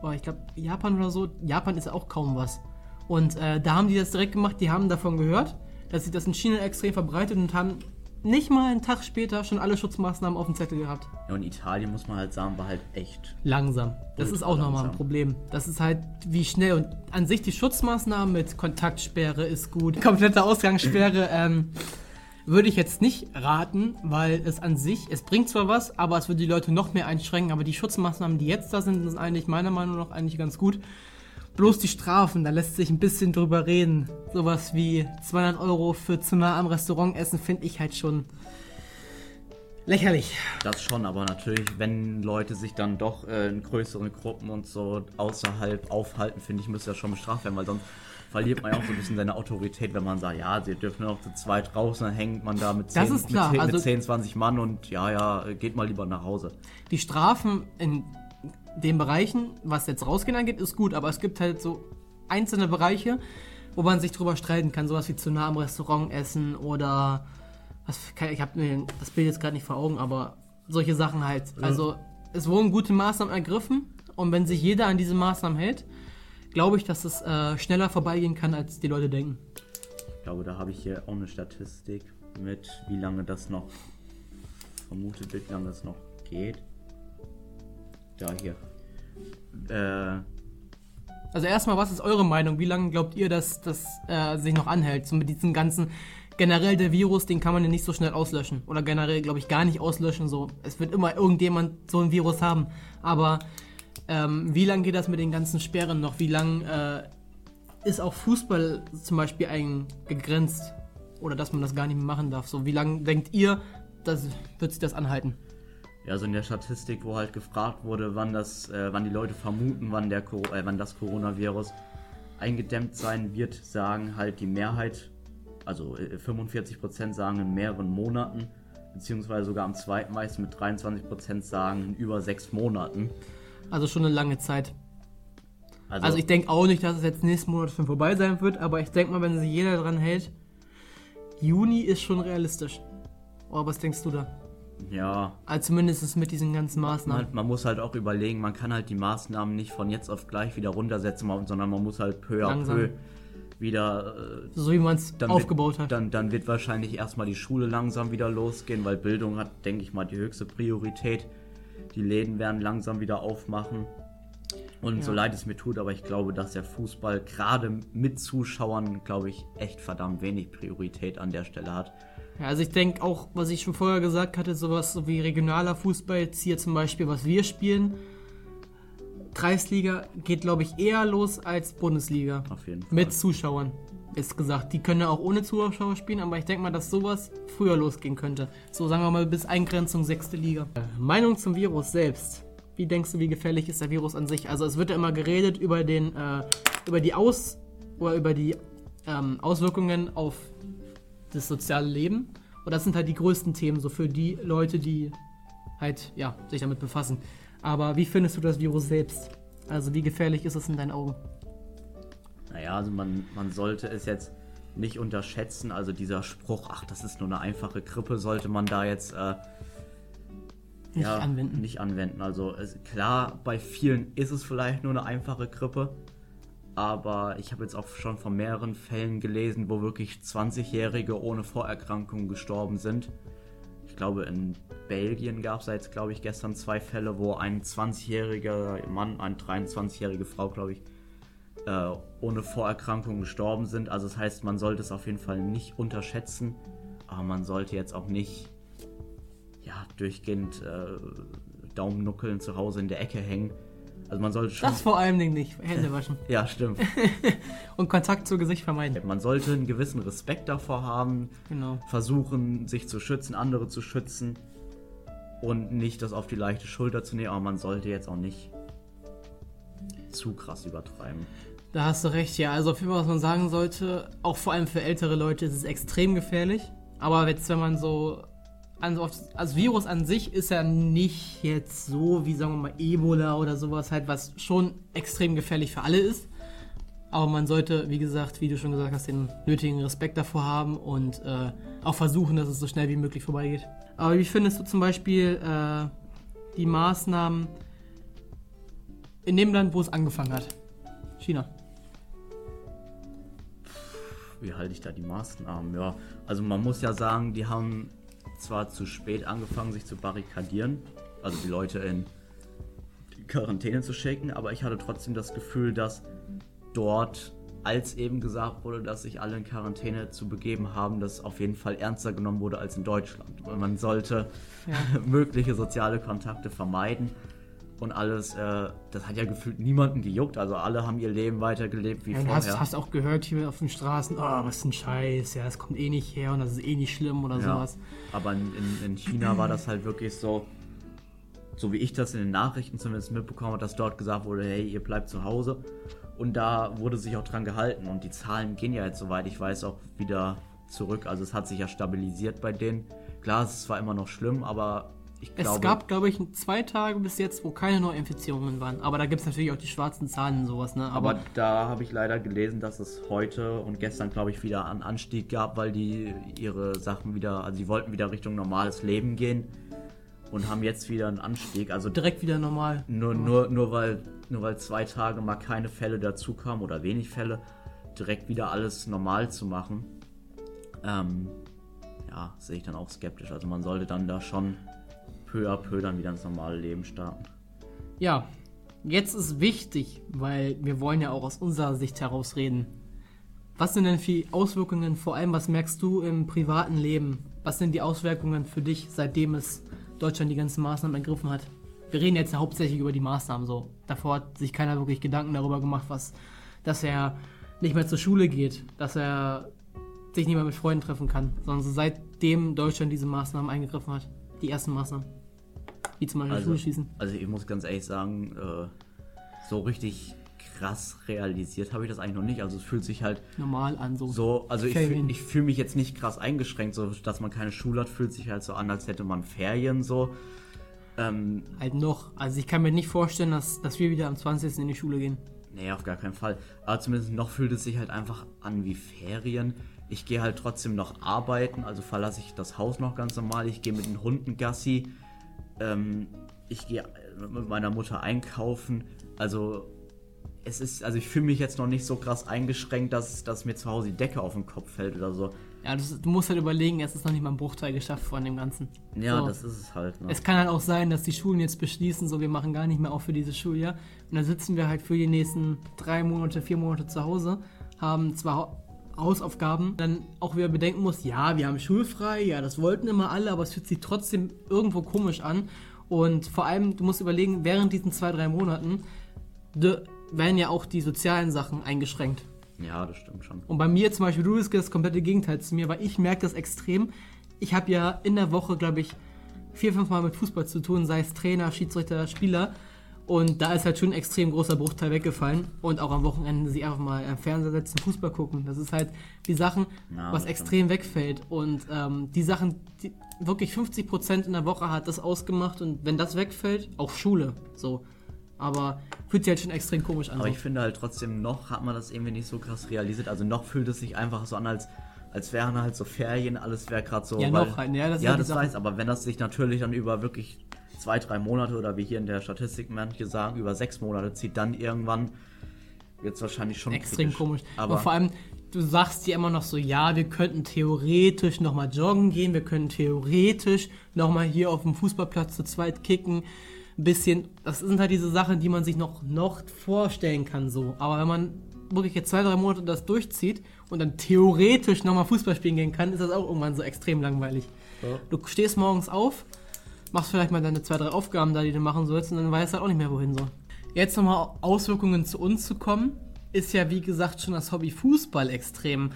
oder ich glaube Japan oder so, Japan ist ja auch kaum was. Und äh, da haben die das direkt gemacht, die haben davon gehört, dass sich das in China extrem verbreitet und haben nicht mal einen Tag später schon alle Schutzmaßnahmen auf dem Zettel gehabt. Ja, und Italien, muss man halt sagen, war halt echt. Langsam. Das ist auch nochmal ein. Problem. Das ist halt, wie schnell. Und an sich die Schutzmaßnahmen mit Kontaktsperre ist gut. Komplette Ausgangssperre ähm, würde ich jetzt nicht raten, weil es an sich, es bringt zwar was, aber es würde die Leute noch mehr einschränken. Aber die Schutzmaßnahmen, die jetzt da sind, sind eigentlich meiner Meinung nach eigentlich ganz gut. Bloß die Strafen, da lässt sich ein bisschen drüber reden. Sowas wie 200 Euro für zu nah am Restaurant essen, finde ich halt schon lächerlich. Das schon, aber natürlich, wenn Leute sich dann doch äh, in größeren Gruppen und so außerhalb aufhalten, finde ich, müsste das schon bestraft werden, weil sonst verliert man ja auch so ein bisschen seine Autorität, wenn man sagt, ja, sie dürfen noch zu zweit raus, dann hängt man da mit 10, Das ist klar, mit 10, also- mit 10 20 Mann und ja, ja, geht mal lieber nach Hause. die Strafen in den Bereichen, was jetzt rausgehen angeht, ist gut, aber es gibt halt so einzelne Bereiche, wo man sich drüber streiten kann, sowas wie zu nah am Restaurant essen oder was, ich habe mir das Bild jetzt gerade nicht vor Augen, aber solche Sachen halt. Also es wurden gute Maßnahmen ergriffen und wenn sich jeder an diese Maßnahmen hält, glaube ich, dass es äh, schneller vorbeigehen kann, als die Leute denken. Ich glaube, da habe ich hier auch eine Statistik mit, wie lange das noch vermutet wird, wie lange das noch geht. Da hier. Äh, Also erstmal, was ist eure Meinung? Wie lange glaubt ihr, dass das äh, sich noch anhält? So mit diesem ganzen generell der Virus, den kann man ja nicht so schnell auslöschen oder generell glaube ich gar nicht auslöschen. So, es wird immer irgendjemand so ein Virus haben. Aber ähm, wie lange geht das mit den ganzen Sperren noch? Wie lange äh, ist auch Fußball zum Beispiel eingegrenzt oder dass man das gar nicht mehr machen darf? So, wie lange denkt ihr, das wird sich das anhalten? Ja, so in der Statistik, wo halt gefragt wurde, wann das, äh, wann die Leute vermuten, wann der, äh, wann das Coronavirus eingedämmt sein wird, sagen halt die Mehrheit, also äh, 45% sagen in mehreren Monaten, beziehungsweise sogar am zweitmeisten mit 23% sagen in über sechs Monaten. Also schon eine lange Zeit. Also, Also ich denke auch nicht, dass es jetzt nächsten Monat schon vorbei sein wird, aber ich denke mal, wenn sich jeder dran hält, Juni ist schon realistisch. Oder was denkst du da? ja, Also zumindest mit diesen ganzen Maßnahmen. man, man muss halt auch überlegen, man kann halt die Maßnahmen nicht von jetzt auf gleich wieder runtersetzen, sondern man muss halt peu à peu wieder äh, So wie man es aufgebaut wird, hat. Dann, dann wird wahrscheinlich erstmal die Schule langsam wieder losgehen, weil Bildung hat, denke ich mal, die höchste Priorität. Die Läden werden langsam wieder aufmachen. Und Ja. so leid es mir tut, aber ich glaube, dass der Fußball gerade mit Zuschauern, glaube ich, echt verdammt wenig Priorität an der Stelle hat. Ja, also ich denke auch, was ich schon vorher gesagt hatte, sowas so wie regionaler Fußball, jetzt hier zum Beispiel, was wir spielen. Kreisliga geht, glaube ich, eher los als Bundesliga. Auf jeden Fall. Mit Zuschauern, ist gesagt. Die können ja auch ohne Zuschauer spielen, aber ich denke mal, dass sowas früher losgehen könnte. So sagen wir mal bis Eingrenzung sechste Liga. Äh, Meinung zum Virus selbst. Wie denkst du, wie gefährlich ist der Virus an sich? Also es wird ja immer geredet über den, äh, über die Aus oder über die ähm, Auswirkungen auf das soziale Leben. Und das sind halt die größten Themen, so für die Leute, die halt, ja, sich damit befassen. Aber wie findest du das Virus selbst? Also wie gefährlich ist es in deinen Augen? Naja, also man, man sollte es jetzt nicht unterschätzen. Also dieser Spruch, ach, das ist nur eine einfache Grippe, sollte man da jetzt äh, Nicht anwenden. Nicht anwenden. Also es, klar, bei vielen ist es vielleicht nur eine einfache Grippe. Aber ich habe jetzt auch schon von mehreren Fällen gelesen, wo wirklich 20-Jährige ohne Vorerkrankungen gestorben sind. Ich glaube, in Belgien gab es jetzt, glaube ich, gestern zwei Fälle, wo ein 20-jähriger Mann, eine 23-jährige Frau, glaube ich, äh, ohne Vorerkrankung gestorben sind. Also das heißt, man sollte es auf jeden Fall nicht unterschätzen, aber man sollte jetzt auch nicht ja, durchgehend äh, Daumennuckeln zu Hause in der Ecke hängen. Also man sollte schon... Das vor allem Dingen nicht. Hände waschen. ja, stimmt. Und Kontakt zu Gesicht vermeiden. Man sollte einen gewissen Respekt davor haben, Genau. versuchen, sich zu schützen, andere zu schützen und nicht das auf die leichte Schulter zu nehmen, aber man sollte jetzt auch nicht zu krass übertreiben. Da hast du recht, ja. Also auf jeden Fall, was man sagen sollte, auch vor allem für ältere Leute ist es extrem gefährlich. Aber jetzt, wenn man so also Virus an sich ist ja nicht jetzt so wie, sagen wir mal, Ebola oder sowas halt, was schon extrem gefährlich für alle ist. Aber man sollte, wie gesagt, wie du schon gesagt hast, den nötigen Respekt davor haben und äh, auch versuchen, dass es so schnell wie möglich vorbeigeht. Aber wie findest du zum Beispiel äh, die Maßnahmen in dem Land, wo es angefangen hat? China. Wie halte ich da die Maßnahmen? Ja, also man muss ja sagen, die haben zwar zu spät angefangen, sich zu barrikadieren, also die Leute in Quarantäne zu schicken, aber ich hatte trotzdem das Gefühl, dass dort, als eben gesagt wurde, dass sich alle in Quarantäne zu begeben haben, das auf jeden Fall ernster genommen wurde als in Deutschland. Weil man sollte ja. mögliche soziale Kontakte vermeiden und alles, äh, das hat ja gefühlt niemanden gejuckt. Also alle haben ihr Leben weitergelebt wie ja, vorher. Hast, hast auch gehört hier auf den Straßen, oh, was ist ein Scheiß, ja, das kommt eh nicht her und das ist eh nicht schlimm oder ja, sowas. Aber in, in, China war das halt wirklich so, so wie ich das in den Nachrichten zumindest mitbekommen habe, dass dort gesagt wurde, hey, ihr bleibt zu Hause. Und da wurde sich auch dran gehalten. Und die Zahlen gehen ja jetzt, soweit ich weiß, auch wieder zurück. Also es hat sich ja stabilisiert bei denen. Klar, es ist zwar immer noch schlimm, aber ich glaube, es gab, glaube ich, zwei Tage bis jetzt, wo keine Neuinfizierungen waren. Aber da gibt es natürlich auch die schwarzen Zahlen und sowas. Ne? Aber, aber da habe ich leider gelesen, dass es heute und gestern, glaube ich, wieder einen Anstieg gab, weil die ihre Sachen wieder, also sie wollten wieder Richtung normales Leben gehen und haben jetzt wieder einen Anstieg. Also direkt wieder normal. Nur, nur, nur, weil, nur weil zwei Tage mal keine Fälle dazu kamen oder wenig Fälle, direkt wieder alles normal zu machen. Ähm, ja, sehe ich dann auch skeptisch. Also man sollte dann da schon peu à peu dann wieder ins normale Leben starten. Ja, jetzt ist wichtig, weil wir wollen ja auch aus unserer Sicht heraus reden. Was sind denn für Auswirkungen, vor allem was merkst du im privaten Leben? Was sind die Auswirkungen für dich, seitdem es Deutschland die ganzen Maßnahmen ergriffen hat? Wir reden jetzt hauptsächlich über die Maßnahmen so. Davor hat sich keiner wirklich Gedanken darüber gemacht, was, dass er nicht mehr zur Schule geht, dass er sich nicht mehr mit Freunden treffen kann, sondern seitdem Deutschland diese Maßnahmen eingegriffen hat, die ersten Maßnahmen. Wie zum Beispiel also, Schuhe schießen. Also ich muss ganz ehrlich sagen, äh, so richtig krass realisiert habe ich das eigentlich noch nicht. Also es fühlt sich halt normal an so. So, also ich, fühl, ich fühle mich jetzt nicht krass eingeschränkt, so dass man keine Schule hat, fühlt sich halt so an, als hätte man Ferien so. Ähm, halt noch. Also ich kann mir nicht vorstellen, dass, dass wir wieder am 20. in die Schule gehen. Nee, auf gar keinen Fall. Aber zumindest noch fühlt es sich halt einfach an wie Ferien. Ich gehe halt trotzdem noch arbeiten, also verlasse ich das Haus noch ganz normal. Ich gehe mit den Hunden Gassi. Ähm, ich gehe mit meiner Mutter einkaufen. Also es ist, also ich fühle mich jetzt noch nicht so krass eingeschränkt, dass, dass mir zu Hause die Decke auf den Kopf fällt oder so. Ja, du, du musst halt überlegen, es ist noch nicht mal ein Bruchteil geschafft von dem Ganzen. Ja, so. das ist es halt. Ne? Es kann halt auch sein, dass die Schulen jetzt beschließen, so wir machen gar nicht mehr auf für dieses Schuljahr. Und dann sitzen wir halt für die nächsten drei Monate, vier Monate zu Hause, haben zwar Hausaufgaben, dann auch wieder bedenken muss, ja, wir haben schulfrei, ja, das wollten immer alle, aber es fühlt sich trotzdem irgendwo komisch an. Und vor allem, du musst überlegen, während diesen zwei, drei Monaten werden ja auch die sozialen Sachen eingeschränkt. Ja, das stimmt schon. Und bei mir zum Beispiel, du bist das komplette Gegenteil zu mir, weil ich merke das extrem. Ich habe ja in der Woche, glaube ich, vier, fünf Mal mit Fußball zu tun, sei es Trainer, Schiedsrichter, Spieler. Und da ist halt schon ein extrem großer Bruchteil weggefallen. Und auch am Wochenende sich einfach mal am Fernseher setzen, Fußball gucken. Das ist halt die Sachen, Na, was extrem wegfällt. Und ähm, die Sachen, die, wirklich 50% in der Woche hat das ausgemacht. Und wenn das wegfällt, auch Schule. So. Aber fühlt sich halt schon extrem komisch an. Aber so. ich finde halt trotzdem noch hat man das irgendwie nicht so krass realisiert. Also noch fühlt es sich einfach so an, als als wären halt so Ferien, alles wäre gerade so. Ja, weil, noch halt, ja, das, ja, das weiß, aber wenn das sich natürlich dann über wirklich zwei, drei Monate oder wie hier in der Statistik manche sagen, über sechs Monate zieht, dann irgendwann es wahrscheinlich schon extrem kritisch. komisch. Aber Und vor allem, du sagst dir immer noch so, ja, wir könnten theoretisch nochmal joggen gehen, wir können theoretisch nochmal hier auf dem Fußballplatz zu zweit kicken. Ein bisschen, das sind halt diese Sachen, die man sich noch, noch vorstellen kann, so. Aber wenn man wirklich jetzt zwei, drei Monate das durchzieht und dann theoretisch nochmal Fußball spielen gehen kann, ist das auch irgendwann so extrem langweilig. Ja. Du stehst morgens auf, machst vielleicht mal deine zwei, drei Aufgaben da, die du machen sollst, und dann weißt du halt auch nicht mehr, wohin so. Jetzt nochmal Auswirkungen zu uns zu kommen, ist ja wie gesagt schon das Hobby Fußball extrem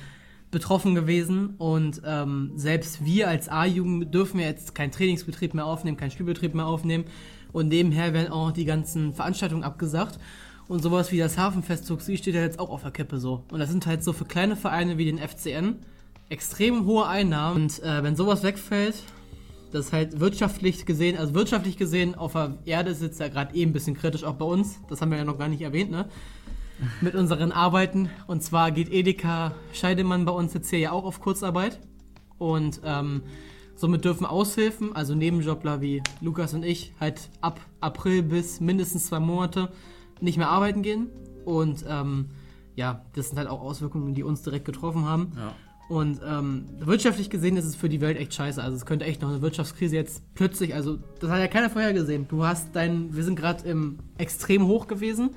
betroffen gewesen und ähm, selbst wir als A-Jugend dürfen ja jetzt keinen Trainingsbetrieb mehr aufnehmen, keinen Spielbetrieb mehr aufnehmen und nebenher werden auch die ganzen Veranstaltungen abgesagt Und sowas wie das Hafenfest Tuxi steht ja jetzt auch auf der Kippe so. Und das sind halt so für kleine Vereine wie den FCN extrem hohe Einnahmen. Und äh, wenn sowas wegfällt, das ist halt wirtschaftlich gesehen, also wirtschaftlich gesehen auf der Erde sitzt ja gerade eh ein bisschen kritisch, auch bei uns. Das haben wir ja noch gar nicht erwähnt, ne? Mit unseren Arbeiten. Und zwar geht Edeka Scheidemann bei uns jetzt hier ja auch auf Kurzarbeit. Und ähm, somit dürfen Aushilfen, also Nebenjobler wie Lukas und ich, halt ab April bis mindestens zwei Monate nicht mehr arbeiten gehen. Und ähm, ja, das sind halt auch Auswirkungen, die uns direkt getroffen haben. Ja. Und ähm, wirtschaftlich gesehen ist es für die Welt echt scheiße. Also es könnte echt noch eine Wirtschaftskrise jetzt plötzlich, also das hat ja keiner vorher gesehen. Du hast dein, wir sind gerade im extrem hoch gewesen,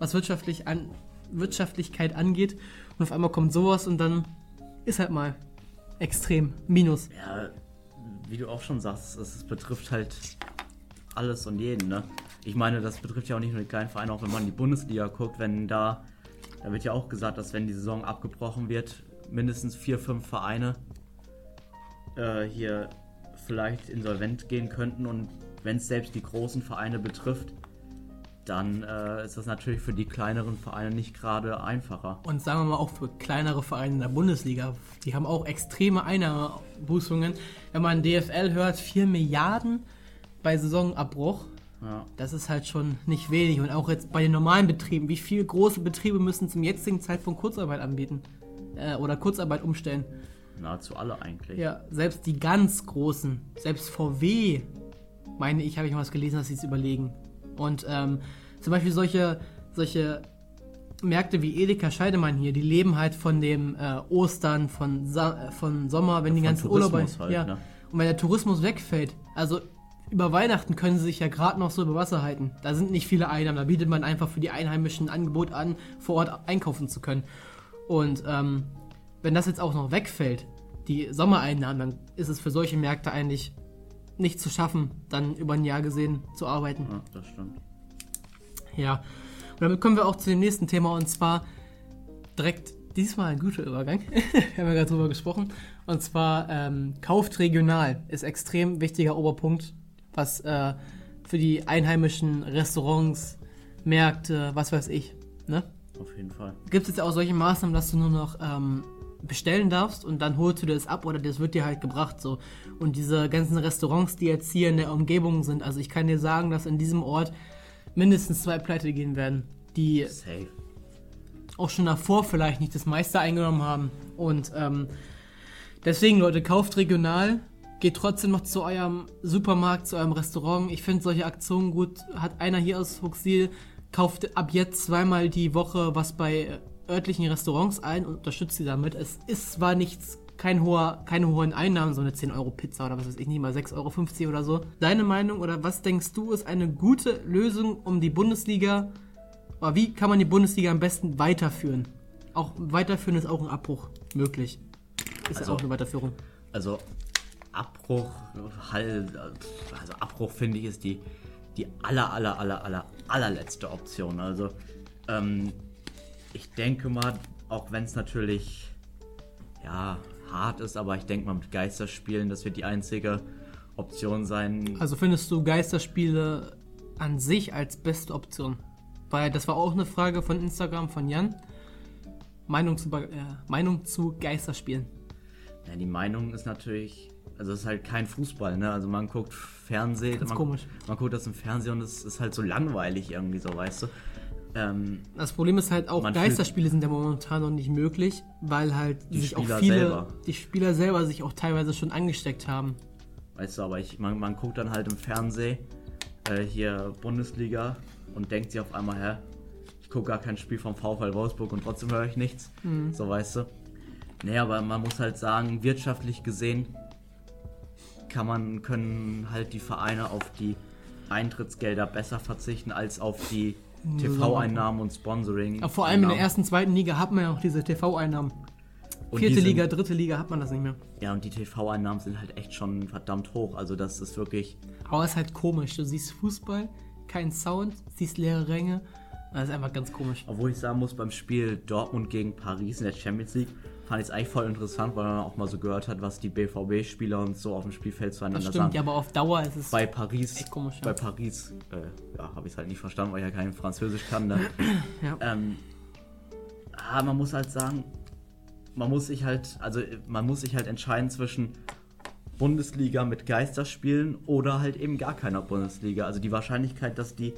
was wirtschaftlich an, Wirtschaftlichkeit angeht. Und auf einmal kommt sowas und dann ist halt mal extrem Minus. Ja, wie du auch schon sagst, es, betrifft halt alles und jeden, ne? Ich meine, das betrifft ja auch nicht nur die kleinen Vereine, auch wenn man in die Bundesliga guckt, wenn da, da wird ja auch gesagt, dass wenn die Saison abgebrochen wird, mindestens vier, fünf Vereine äh, hier vielleicht insolvent gehen könnten und wenn es selbst die großen Vereine betrifft, dann äh, ist das natürlich für die kleineren Vereine nicht gerade einfacher. Und sagen wir mal auch für kleinere Vereine in der Bundesliga, die haben auch extreme Einnahmebußungen. Wenn man DFL hört, 4 Milliarden bei Saisonabbruch, Ja. das ist halt schon nicht wenig. Und auch jetzt bei den normalen Betrieben, wie viele große Betriebe müssen zum jetzigen Zeitpunkt Kurzarbeit anbieten? Äh, oder Kurzarbeit umstellen? Nahezu alle eigentlich. Ja, selbst die ganz großen, selbst VW, meine ich, habe ich mal was gelesen, dass sie es überlegen. Und ähm, zum Beispiel solche, solche Märkte wie Edeka Scheidemann hier, die leben halt von dem äh, Ostern, von, Sa äh, von Sommer, wenn die von ganzen Urlauber. Halt, ja. ne? Und wenn der Tourismus wegfällt, also über Weihnachten können sie sich ja gerade noch so über Wasser halten. Da sind nicht viele Einnahmen, da bietet man einfach für die Einheimischen ein Angebot an, vor Ort einkaufen zu können. Und ähm, wenn das jetzt auch noch wegfällt, die Sommereinnahmen, dann ist es für solche Märkte eigentlich nicht zu schaffen, dann über ein Jahr gesehen zu arbeiten. Ja, das stimmt. Ja. Und damit kommen wir auch zu dem nächsten Thema und zwar direkt diesmal ein guter Übergang. wir haben ja gerade drüber gesprochen. Und zwar ähm, kauft regional ist extrem wichtiger Oberpunkt, was äh, für die einheimischen Restaurants, Märkte, was weiß ich. Ne? Auf jeden Fall. Gibt es jetzt auch solche Maßnahmen, dass du nur noch ähm, bestellen darfst und dann holst du das ab oder das wird dir halt gebracht so. Und diese ganzen Restaurants, die jetzt hier in der Umgebung sind, also ich kann dir sagen, dass in diesem Ort mindestens zwei pleite gehen werden, die Safe. auch schon davor vielleicht nicht das meiste eingenommen haben. Und ähm, deswegen, Leute, kauft regional, geht trotzdem noch zu eurem Supermarkt, zu eurem Restaurant. Ich finde solche Aktionen gut. Hat einer hier aus Fuchsil, kauft ab jetzt zweimal die Woche was bei örtlichen Restaurants ein und unterstützt sie damit. Es ist zwar nichts, kein hoher, keine hohen Einnahmen, so eine 10-Euro-Pizza oder was weiß ich nicht mal, 6,50 Euro oder so. Deine Meinung oder was denkst du, ist eine gute Lösung, um die Bundesliga aber wie kann man die Bundesliga am besten weiterführen? Auch weiterführen ist auch ein Abbruch möglich. Ist Also- ja auch eine Weiterführung. Also Abbruch, halt, also Abbruch finde ich ist die, die aller, aller, aller, aller, allerletzte Option. Also ähm, ich denke mal, auch wenn es natürlich ja hart ist, aber ich denke mal mit Geisterspielen, das wird die einzige Option sein. Also findest du Geisterspiele an sich als beste Option? Weil das war auch eine Frage von Instagram von Jan. Meinung zu, äh, Meinung zu Geisterspielen. Ja, die Meinung ist natürlich, also es ist halt kein Fußball, ne? Also man guckt Fernsehen, Ganz man, komisch. man guckt das im Fernsehen und es ist halt so langweilig irgendwie so, weißt du. Ähm, Das Problem ist halt auch, Geisterspiele sind ja momentan noch nicht möglich, weil halt Die sich auch Spieler viele, selber. die Spieler selber sich auch teilweise schon angesteckt haben. Weißt du, aber ich, man, man guckt dann halt im Fernsehen äh, hier Bundesliga und denkt sich auf einmal, hä, ich gucke gar kein Spiel vom VfL Wolfsburg und trotzdem höre ich nichts. So weißt du. Nee, aber man muss halt sagen, wirtschaftlich gesehen kann man, können halt die Vereine auf die Eintrittsgelder besser verzichten als auf die TV-Einnahmen und Sponsoring. Aber vor allem in der ersten, zweiten Liga hat man ja auch diese TV-Einnahmen. Vierte sind- Liga, dritte Liga hat man das nicht mehr. Ja, und die TV-Einnahmen sind halt echt schon verdammt hoch. Also das ist wirklich. Aber es ist halt komisch. Du siehst Fußball, kein Sound, siehst leere Ränge. Das ist einfach ganz komisch. Obwohl ich sagen muss, beim Spiel Dortmund gegen Paris in der Champions League fand ich es eigentlich voll interessant, weil man auch mal so gehört hat, was die BVB-Spieler und so auf dem Spielfeld Das zueinander stimmt, sagen. ja, aber auf Dauer ist es. Bei Paris, Echt komisch, ja. bei Paris, äh, ja, habe ich es halt nicht verstanden, weil ich ja kein Französisch kann. Ne? ja. ähm, ah, man muss halt sagen, man muss sich halt, also man muss sich halt entscheiden zwischen Bundesliga mit Geisterspielen oder halt eben gar keiner Bundesliga. Also die Wahrscheinlichkeit, dass die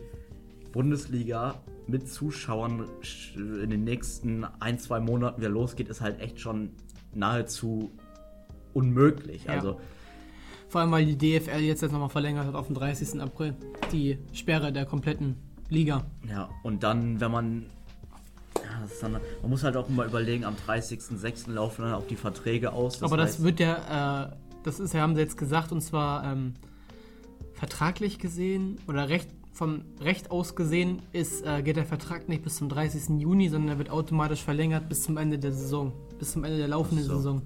Bundesliga mit Zuschauern sch- in den nächsten ein, zwei Monaten wieder losgeht, ist halt echt schon nahezu unmöglich. Ja. Also Vor allem, weil die DFL jetzt, jetzt nochmal verlängert hat auf den 30. April. Die Sperre der kompletten Liga. Ja, und dann, wenn man. Ja, das dann, man muss halt auch immer überlegen, am 30.06. laufen dann auch die Verträge aus. aber das heißt- wird ja, äh, das ist haben sie jetzt gesagt, und zwar ähm, vertraglich gesehen oder recht vom Recht aus gesehen ist, äh, geht der Vertrag nicht bis zum 30. Juni, sondern er wird automatisch verlängert bis zum Ende der Saison, bis zum Ende der laufenden so. Saison.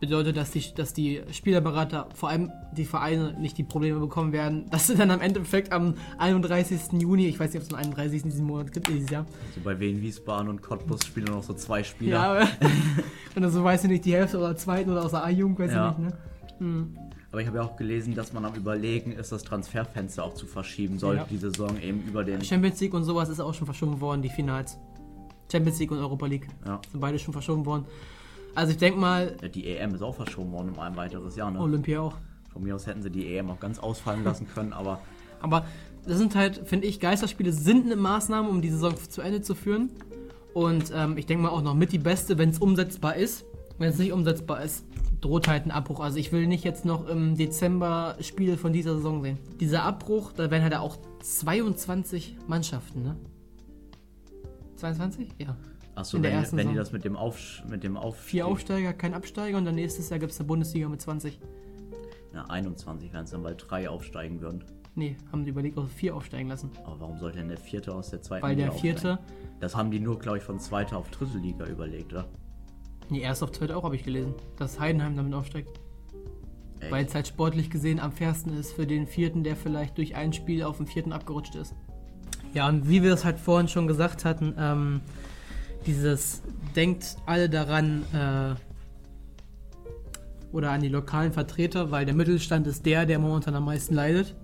Bedeutet, dass die, dass die Spielerberater, vor allem die Vereine, nicht die Probleme bekommen werden, dass sie dann am Endeffekt am 31. Juni, ich weiß nicht, ob es einen 31. in diesem Monat gibt, dieses Jahr, So bei Wien, Wiesbaden und Cottbus spielen noch so zwei Spieler. Ja, und so weiß ich nicht, die Hälfte oder zweiten oder aus der A-Jugend, weiß Ja. ich nicht, ne? Hm. Aber ich habe ja auch gelesen, dass man am Überlegen ist, das Transferfenster auch zu verschieben, sollte Ja. die Saison eben über den. Champions League und sowas ist auch schon verschoben worden, die Finals. Champions League und Europa League Ja. sind beide schon verschoben worden. Also ich denke mal, Ja, die EM ist auch verschoben worden um ein weiteres Jahr. Ne? Olympia auch. Von mir aus hätten sie die EM auch ganz ausfallen lassen können, aber Aber das sind halt, finde ich, Geisterspiele sind eine Maßnahme, um die Saison zu Ende zu führen. Und ähm, ich denke mal auch noch mit die beste, wenn es umsetzbar ist. Wenn es nicht umsetzbar ist, droht halt ein Abbruch. Also ich will nicht jetzt noch im Dezember Spiele von dieser Saison sehen. Dieser Abbruch, da werden halt auch 22 Mannschaften, ne? 22? Ja. achso, der wenn, wenn die das mit dem Auf mit dem Auf Vier Aufsteiger, kein Absteiger und dann nächstes Jahr gibt es eine Bundesliga mit 20. Ja, 21 wären es dann, weil drei aufsteigen würden. Nee, haben die überlegt, auch vier aufsteigen lassen. Aber warum sollte denn der vierte aus der zweiten Weil der Liga vierte, aufsteigen? Das haben die nur, glaube ich, von zweiter auf dritte Liga überlegt, oder? Nee, erst auf Twitter auch habe ich gelesen, dass Heidenheim damit aufsteigt. Weil es halt sportlich gesehen am fairsten ist für den vierten, der vielleicht durch ein Spiel auf den vierten abgerutscht ist. Ja, und wie wir es halt vorhin schon gesagt hatten, ähm, dieses denkt alle daran äh, oder an die lokalen Vertreter, weil der Mittelstand ist der, der momentan am meisten leidet.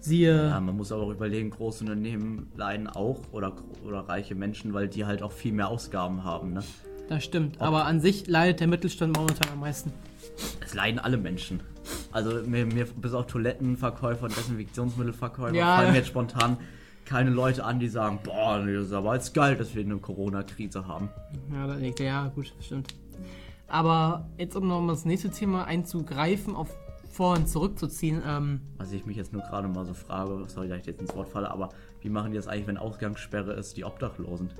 Siehe, Ja, man muss aber auch überlegen, große Unternehmen leiden auch oder, oder reiche Menschen, weil die halt auch viel mehr Ausgaben haben. Ne? Das stimmt. Aber an sich leidet der Mittelstand momentan am meisten. Es leiden alle Menschen. Also mir, mir bis auf Toilettenverkäufer und Desinfektionsmittelverkäufer Ja. fallen mir jetzt spontan keine Leute an, die sagen, boah, das ist aber jetzt geil, dass wir eine Corona-Krise haben. Ja, da- ja, gut, stimmt. Aber jetzt, um noch mal das nächste Thema einzugreifen, auf vor und zurückzuziehen, ähm, Was ich mich jetzt nur gerade mal so frage, sorry, dass ich jetzt ins Wort falle, aber wie machen die das eigentlich, wenn Ausgangssperre ist, die Obdachlosen?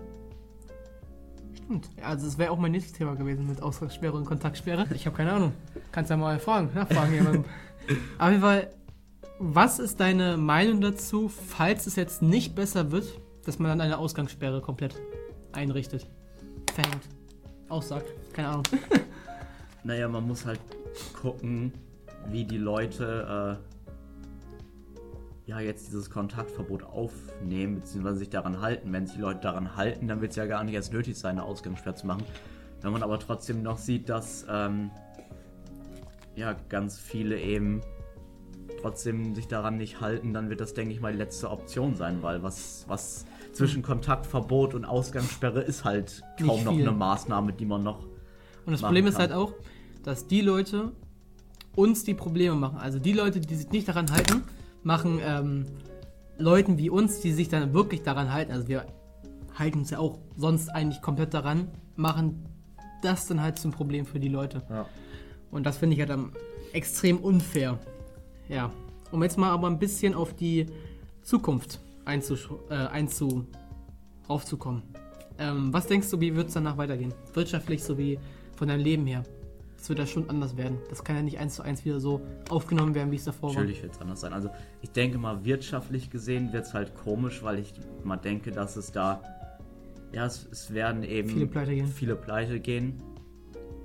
Stimmt. Also, es wäre auch mein nächstes Thema gewesen mit Ausgangssperre und Kontaktsperre. Ich habe keine Ahnung. Kannst ja mal fragen, nachfragen jemandem. Auf jeden Fall, was ist deine Meinung dazu, falls es jetzt nicht besser wird, dass man dann eine Ausgangssperre komplett einrichtet? Verhängt. Aussagt. Keine Ahnung. Naja, man muss halt gucken, wie die Leute äh, ja jetzt dieses Kontaktverbot aufnehmen, beziehungsweise sich daran halten. Wenn sich die Leute daran halten, dann wird es ja gar nicht erst nötig sein, eine Ausgangssperre zu machen. Wenn man aber trotzdem noch sieht, dass ähm, ja ganz viele eben trotzdem sich daran nicht halten, dann wird das, denke ich mal, die letzte Option sein, weil was, was zwischen Kontaktverbot und Ausgangssperre ist halt kaum noch eine Maßnahme, die man noch Und das Problem ist kann. halt auch, dass die Leute uns die Probleme machen. Also die Leute, die sich nicht daran halten, machen ähm, Leuten wie uns, die sich dann wirklich daran halten, also wir halten uns ja auch sonst eigentlich komplett daran, machen das dann halt zum Problem für die Leute. Ja. Und das finde ich halt am extrem unfair. Ja. Um jetzt mal aber ein bisschen auf die Zukunft einzusch äh, einzu raufzukommen. Ähm, was denkst du, wie wird es danach weitergehen? Wirtschaftlich sowie von deinem Leben her. Das wird ja schon anders werden. Das kann ja nicht eins zu eins wieder so aufgenommen werden, wie es davor Natürlich wird es anders sein. Also ich denke mal, wirtschaftlich gesehen wird es halt komisch, weil ich mal denke, dass es da, ja, es, es werden eben Viele Pleite gehen. viele Pleite gehen.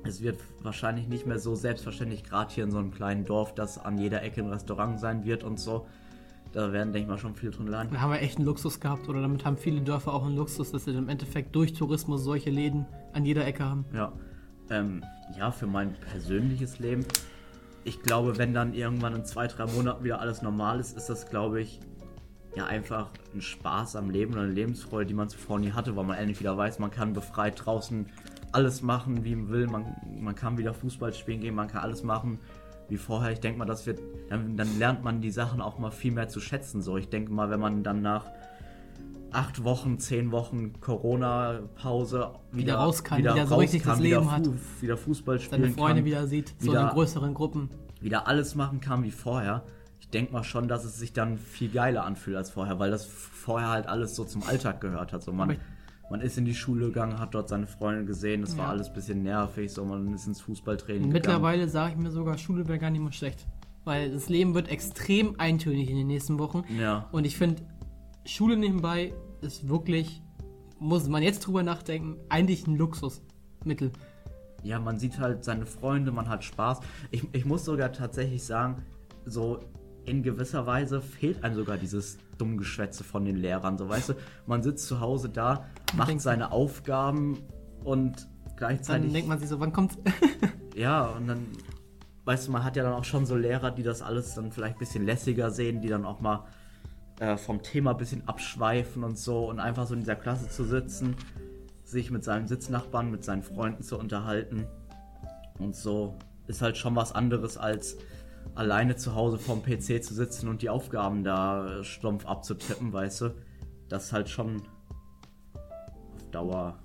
Es wird wahrscheinlich nicht mehr so selbstverständlich, gerade hier in so einem kleinen Dorf, dass an jeder Ecke ein Restaurant sein wird und so. Da werden, denke ich mal, schon viele drin leiden. Da haben wir echt einen Luxus gehabt oder damit haben viele Dörfer auch einen Luxus, dass sie im Endeffekt durch Tourismus solche Läden an jeder Ecke haben. Ja. Ähm, ja, für mein persönliches Leben. Ich glaube, wenn dann irgendwann in zwei, drei Monaten wieder alles normal ist, ist das, glaube ich, ja einfach ein Spaß am Leben oder eine Lebensfreude, die man zuvor nie hatte, weil man endlich wieder weiß, man kann befreit draußen alles machen, wie man will. Man, man kann wieder Fußball spielen gehen, man kann alles machen wie vorher. Ich denke mal, das wird, dann, dann lernt man die Sachen auch mal viel mehr zu schätzen. So, ich denke mal, wenn man dann nach acht Wochen, zehn Wochen Corona-Pause wieder, Wieder raus kann, wieder, wieder so richtig das kann, wieder, Leben hat. Fu- wieder Fußball spielen Seine Freunde kann, wieder sieht, so wieder- in größeren Gruppen. wieder alles machen kann wie vorher. Ich denke mal schon, dass es sich dann viel geiler anfühlt als vorher, weil das vorher halt alles so zum Alltag gehört hat. So man, man ist in die Schule gegangen, hat dort seine Freunde gesehen, es war Ja. alles ein bisschen nervig, so man ist ins Fußballtraining gegangen. Mittlerweile sage ich mir sogar, Schule wäre gar nicht mal schlecht. Weil das Leben wird extrem eintönig in den nächsten Wochen. Ja. Und ich finde, Schule nebenbei ist wirklich, muss man jetzt drüber nachdenken, eigentlich ein Luxusmittel. Ja, man sieht halt seine Freunde, man hat Spaß. Ich, ich muss sogar tatsächlich sagen, so in gewisser Weise fehlt einem sogar dieses Dummgeschwätze von den Lehrern. So, weißt du, man sitzt zu Hause da, macht seine Aufgaben und Dann gleichzeitig. denkt man sich so, wann kommt's? Ja, und dann, weißt du, man hat ja dann auch schon so Lehrer, die das alles dann vielleicht ein bisschen lässiger sehen, die dann auch mal äh, vom Thema ein bisschen abschweifen und so und einfach so in dieser Klasse zu sitzen, sich mit seinem Sitznachbarn, mit seinen Freunden zu unterhalten und so ist halt schon was anderes als alleine zu Hause vorm PC zu sitzen und die Aufgaben da stumpf abzutippen, weißt du. Das ist halt schon auf Dauer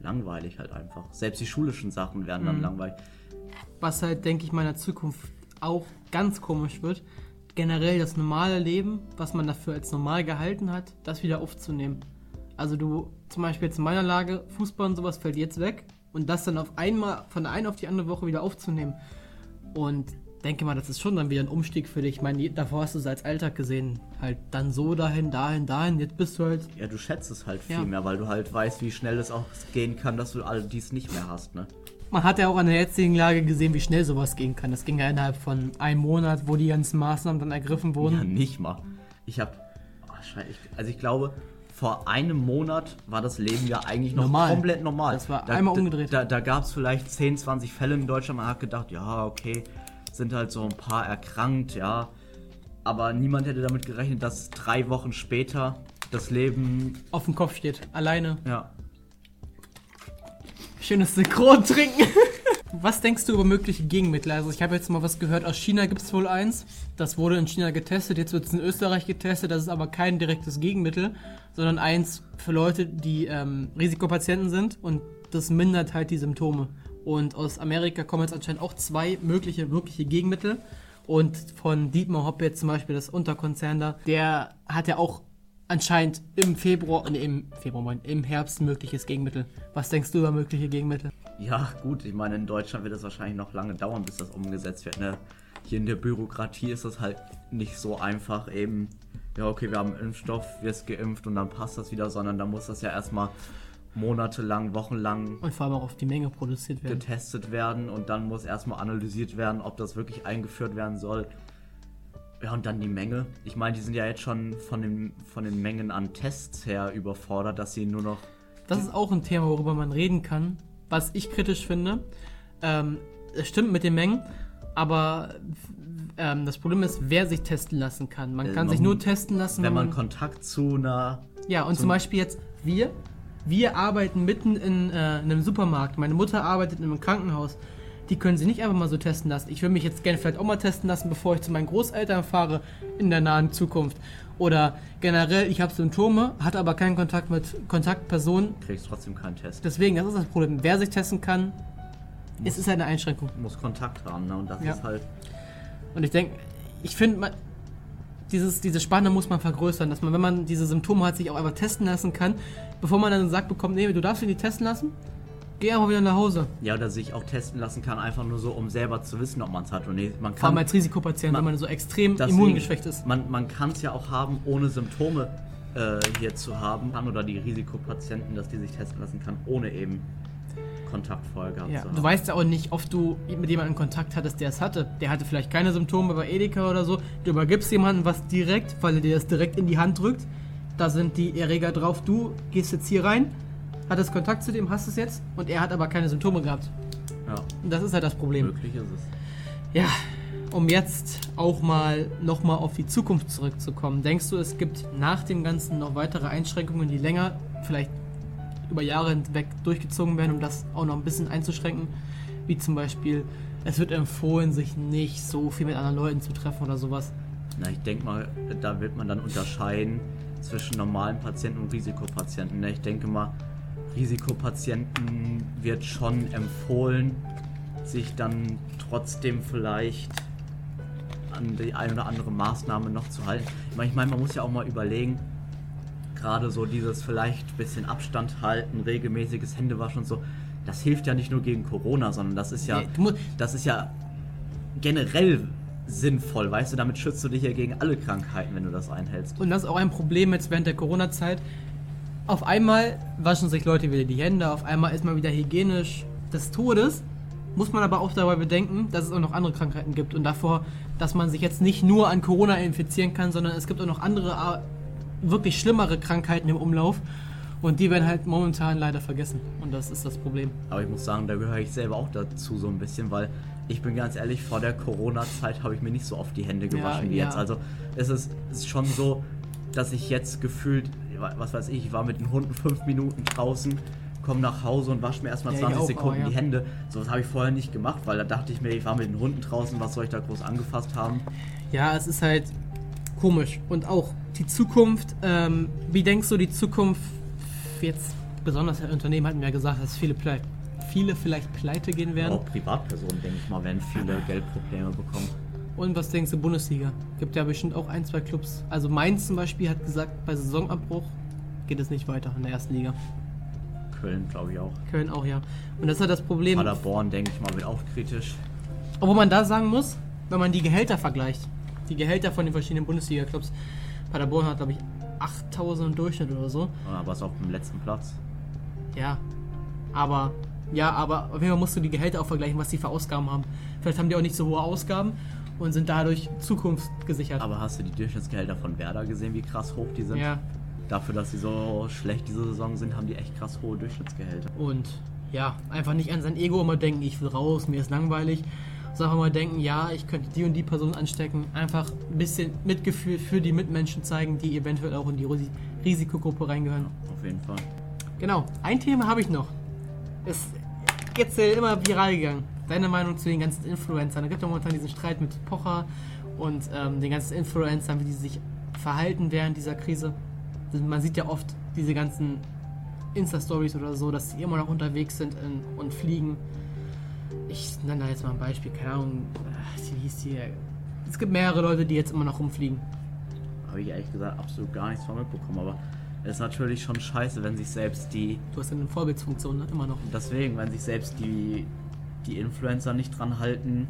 langweilig halt einfach. Selbst die schulischen Sachen werden dann langweilig. Was halt, denke ich, meiner Zukunft auch ganz komisch wird, generell das normale Leben, was man dafür als normal gehalten hat, das wieder aufzunehmen. Also du, zum Beispiel jetzt in meiner Lage, Fußball und sowas fällt jetzt weg und das dann auf einmal von der einen auf die andere Woche wieder aufzunehmen. Und denke mal, das ist schon dann wieder ein Umstieg für dich. Ich meine, davor hast du es als Alltag gesehen. Halt dann so dahin, dahin, dahin. Jetzt bist du halt Ja, du schätzt es halt viel Ja. mehr, weil du halt weißt, wie schnell es auch gehen kann, dass du all dies nicht mehr hast, ne? Man hat ja auch an der jetzigen Lage gesehen, wie schnell sowas gehen kann. Das ging ja innerhalb von einem Monat, wo die ganzen Maßnahmen dann ergriffen wurden. Ja, nicht mal. Ich hab. Scheiße, ich, also ich glaube, vor einem Monat war das Leben ja eigentlich noch Normal. komplett normal. Das war einmal umgedreht. Da, da gab es vielleicht 10, 20 Fälle in Deutschland. Man hat gedacht, ja, okay, sind halt so ein paar erkrankt, ja. Aber niemand hätte damit gerechnet, dass drei Wochen später das Leben, Auf dem Kopf steht. Alleine. ja, Schönes Synchron trinken. Was denkst du über mögliche Gegenmittel? Also ich habe jetzt mal was gehört, aus China gibt es wohl eins. Das wurde in China getestet, jetzt wird es in Österreich getestet. Das ist aber kein direktes Gegenmittel, sondern eins für Leute, die ähm, Risikopatienten sind und das mindert halt die Symptome. Und aus Amerika kommen jetzt anscheinend auch zwei mögliche, wirkliche Gegenmittel. Und von Dietmar Hoppe jetzt zum Beispiel, das Unterkonzern da, der hat ja auch anscheinend im Februar, nee, im Februar, mein, im Herbst ein mögliches Gegenmittel. Was denkst du über mögliche Gegenmittel? Ja, gut, ich meine, in Deutschland wird es wahrscheinlich noch lange dauern, bis das umgesetzt wird. Ne? Hier in der Bürokratie ist das halt nicht so einfach eben, ja, okay, wir haben einen Impfstoff, wirst geimpft und dann passt das wieder, sondern da muss das ja erstmal monatelang, wochenlang Und vor allem auch auf die Menge produziert werden. getestet werden und dann muss erstmal analysiert werden, ob das wirklich eingeführt werden soll. Ja, und dann die Menge. Ich meine, die sind ja jetzt schon von den, von den Mengen an Tests her überfordert, dass sie nur noch Das ist auch ein Thema, worüber man reden kann. Was ich kritisch finde. Ähm, es stimmt mit den Mengen, aber ähm, das Problem ist, wer sich testen lassen kann. Man Äh, kann man- sich nur testen lassen, wenn man Kontakt zu einer Ja, und zum Beispiel jetzt wir. Wir arbeiten mitten in äh, einem Supermarkt. Meine Mutter arbeitet in einem Krankenhaus. Die können sie nicht einfach mal so testen lassen. Ich will mich jetzt gerne vielleicht auch mal testen lassen, bevor ich zu meinen Großeltern fahre in der nahen Zukunft. Oder generell, ich habe Symptome, hatte aber keinen Kontakt mit Kontaktpersonen. kriegst trotzdem keinen Test. Deswegen, das ist das Problem. Wer sich testen kann, es ist eine Einschränkung. muss Kontakt haben, ne? Und das Ja. ist halt. Und ich denke, ich finde, dieses, diese Spanne muss man vergrößern, dass man, wenn man diese Symptome hat, sich auch einfach testen lassen kann, bevor man dann sagt bekommt, nee, du darfst dich nicht testen lassen, geh einfach wieder nach Hause. Ja, oder sich auch testen lassen kann, einfach nur so, um selber zu wissen, ob man es hat. Und nee, man Vor kann. allem als Risikopatient, Man- wenn man so extrem deswegen- immungeschwächt ist. Man, man kann es ja auch haben, ohne Symptome äh, hier zu haben. Kann oder die Risikopatienten, dass die sich testen lassen kann, ohne eben Kontakt vorher gehabt Ja, zu du weißt ja auch nicht, ob du mit jemandem Kontakt hattest, der es hatte. Der hatte vielleicht keine Symptome bei Edeka oder so. Du übergibst jemandem was direkt, weil er dir das direkt in die Hand drückt. Da sind die Erreger drauf. Du gehst jetzt hier rein, hattest Kontakt zu dem, hast es jetzt und er hat aber keine Symptome gehabt. Ja, Und das ist halt das Problem. möglich ist es. Ja, um jetzt auch mal nochmal auf die Zukunft zurückzukommen. Denkst du, es gibt nach dem Ganzen noch weitere Einschränkungen, die länger, vielleicht über Jahre hinweg durchgezogen werden, um das auch noch ein bisschen einzuschränken? Wie zum Beispiel, es wird empfohlen, sich nicht so viel mit anderen Leuten zu treffen oder sowas. Na, ich denke mal, da wird man dann unterscheiden zwischen normalen Patienten und Risikopatienten. Ne? Ich denke mal, Risikopatienten wird schon empfohlen, sich dann trotzdem vielleicht an die eine oder andere Maßnahme noch zu halten. Ich meine, man muss ja auch mal überlegen, gerade so dieses vielleicht ein bisschen Abstand halten, regelmäßiges Händewaschen und so, das hilft ja nicht nur gegen Corona, sondern das ist ja, das ist ja generell sinnvoll, weißt du, damit schützt du dich ja gegen alle Krankheiten, wenn du das einhältst. Und das ist auch ein Problem jetzt während der Corona-Zeit. Auf einmal waschen sich Leute wieder die Hände, auf einmal ist man wieder hygienisch des Todes. Muss man aber auch dabei bedenken, dass es auch noch andere Krankheiten gibt und davor, dass man sich jetzt nicht nur an Corona infizieren kann, sondern es gibt auch noch andere, äh, wirklich schlimmere Krankheiten im Umlauf und die werden halt momentan leider vergessen und das ist das Problem. Aber ich muss sagen, da gehöre ich selber auch dazu so ein bisschen, weil ich bin ganz ehrlich, vor der Corona-Zeit habe ich mir nicht so oft die Hände gewaschen Ja, wie ja. jetzt. Also es ist, es ist schon so, dass ich jetzt gefühlt, was weiß ich, ich war mit den Hunden fünf Minuten draußen, komme nach Hause und wasche mir erstmal Ja, ich 20 auch, Sekunden ja. die Hände. So was habe ich vorher nicht gemacht, weil da dachte ich mir, ich war mit den Hunden draußen, was soll ich da groß angefasst haben? Ja, es ist halt komisch. Und auch die Zukunft, ähm, wie denkst du, die Zukunft jetzt, besonders halt Unternehmen hatten ja gesagt, dass viele, plei viele vielleicht pleite gehen werden. Auch Privatpersonen, denke ich mal, werden viele Geldprobleme bekommen. Und was denkst du, Bundesliga? Gibt ja bestimmt auch ein, zwei Clubs. Also Mainz zum Beispiel hat gesagt, bei Saisonabbruch geht es nicht weiter in der ersten Liga. Köln, glaube ich auch. Köln auch, ja. Und das ist halt das Problem. Paderborn, denke ich mal, wird auch kritisch. Obwohl man da sagen muss, wenn man die Gehälter vergleicht, die Gehälter von den verschiedenen Bundesliga-Clubs, Paderborn hat, glaube ich, 8000 im Durchschnitt oder so. Aber es auf dem letzten Platz. Ja, aber ja, aber auf jeden Fall musst du die Gehälter auch vergleichen, was die für Ausgaben haben. Vielleicht haben die auch nicht so hohe Ausgaben und sind dadurch zukunftsgesichert. Aber hast du die Durchschnittsgehälter von Werder gesehen, wie krass hoch die sind? ja, Dafür, dass sie so schlecht diese Saison sind, haben die echt krass hohe Durchschnittsgehälter. und ja, einfach nicht an sein Ego immer denken, ich will raus, mir ist langweilig. Sondern mal denken, ja, ich könnte die und die Person anstecken. Einfach ein bisschen Mitgefühl für die Mitmenschen zeigen, die eventuell auch in die Risi- Risikogruppe reingehören. Auf jeden Fall. Genau, ein Thema habe ich noch. Ist jetzt immer viral gegangen. Deine Meinung zu den ganzen Influencern? Da gibt es momentan diesen Streit mit Pocher und ähm, den ganzen Influencern, wie die sich verhalten während dieser Krise. Man sieht ja oft diese ganzen Insta-Stories oder so, dass sie immer noch unterwegs sind in, und fliegen. Ich nenne da jetzt mal ein Beispiel, keine Ahnung, äh, wie hieß die? Es gibt mehrere Leute, die jetzt immer noch rumfliegen. Habe ich ehrlich gesagt absolut gar nichts von mitbekommen. Aber es ist natürlich schon scheiße, wenn sich selbst die. Du hast ja eine Vorbildsfunktion, ne? Immer noch. Deswegen, wenn sich selbst die, die Influencer nicht dran halten,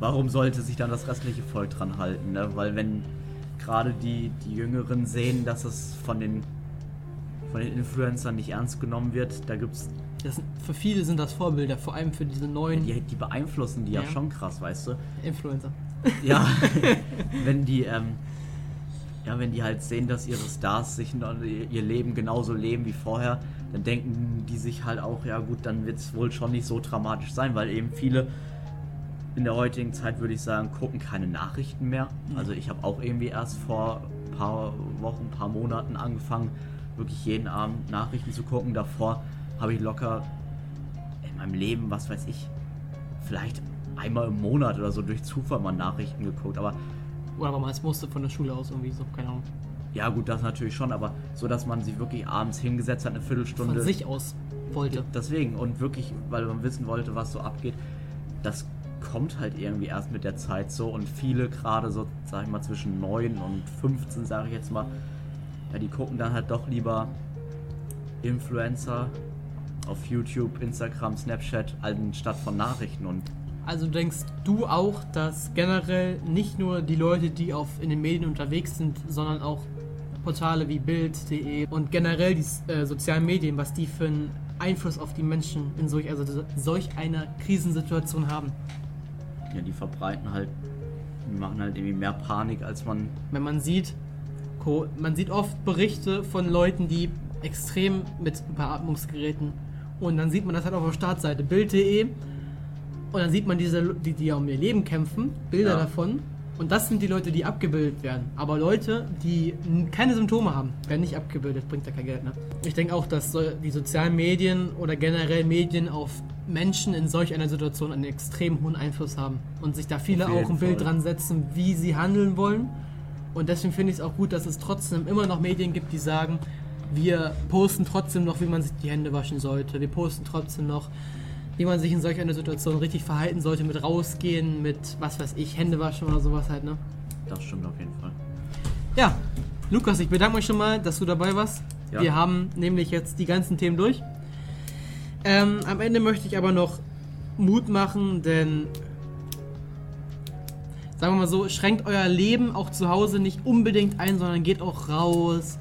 warum sollte sich dann das restliche Volk dran halten? Ne? Weil wenn gerade die, die Jüngeren sehen, dass es von den, von den Influencern nicht ernst genommen wird, da gibt's Das sind, für viele sind das Vorbilder, vor allem für diese neuen die, die beeinflussen die ja. Ja. schon krass, weißt du? Influencer. Ja, wenn die, ähm, ja, wenn die halt sehen, dass ihre Stars sich ihr Leben genauso leben wie vorher, dann denken die sich halt auch, ja gut, dann wird es wohl schon nicht so dramatisch sein, weil eben viele in der heutigen Zeit, würde ich sagen, gucken keine Nachrichten mehr. Also ich habe auch irgendwie erst vor ein paar Wochen, ein paar Monaten angefangen, wirklich jeden Abend Nachrichten zu gucken. Davor habe ich locker in meinem Leben, was weiß ich, vielleicht einmal im Monat oder so durch Zufall mal Nachrichten geguckt. Aber Oder aber man es musste von der Schule aus irgendwie so, keine Ahnung. Ja gut, das natürlich schon, aber so, dass man sich wirklich abends hingesetzt hat, eine Viertelstunde. Von sich aus wollte. Deswegen und wirklich, weil man wissen wollte, was so abgeht, das kommt halt irgendwie erst mit der Zeit so und viele gerade so, sag ich mal, zwischen 9 und 15, sage ich jetzt mal, ja, die gucken dann halt doch lieber Influencer auf YouTube, Instagram, Snapchat, anstatt von Nachrichten und Also denkst du auch, dass generell nicht nur die Leute, die auf, in den Medien unterwegs sind, sondern auch Portale wie Bild.de und generell die äh, sozialen Medien, was die für einen Einfluss auf die Menschen in solch, also solch einer Krisensituation haben. Ja, die verbreiten halt, die machen halt irgendwie mehr Panik, als man. Wenn man sieht, man sieht oft Berichte von Leuten, die extrem mit Beatmungsgeräten und dann sieht man das halt auf der Startseite Bild.de und dann sieht man diese, die, die um ihr Leben kämpfen, Bilder ja. davon und das sind die Leute, die abgebildet werden. Aber Leute, die keine Symptome haben, werden nicht abgebildet, bringt ja kein Geld. Ne? Ich denke auch, dass die sozialen Medien oder generell Medien auf Menschen in solch einer Situation einen extrem hohen Einfluss haben und sich da viele auch ein Bild dran setzen, wie sie handeln wollen. Und deswegen finde ich es auch gut, dass es trotzdem immer noch Medien gibt, die sagen, wir posten trotzdem noch, wie man sich die Hände waschen sollte. Wir posten trotzdem noch, wie man sich in solch einer Situation richtig verhalten sollte, mit rausgehen, mit was weiß ich, Hände waschen oder sowas halt, ne? Das stimmt auf jeden Fall. Ja, Lukas, ich bedanke mich schon mal, dass du dabei warst. Ja. Wir haben nämlich jetzt die ganzen Themen durch. Ähm, am Ende möchte ich aber noch Mut machen, denn sagen wir mal so, schränkt euer Leben auch zu Hause nicht unbedingt ein, sondern geht auch raus.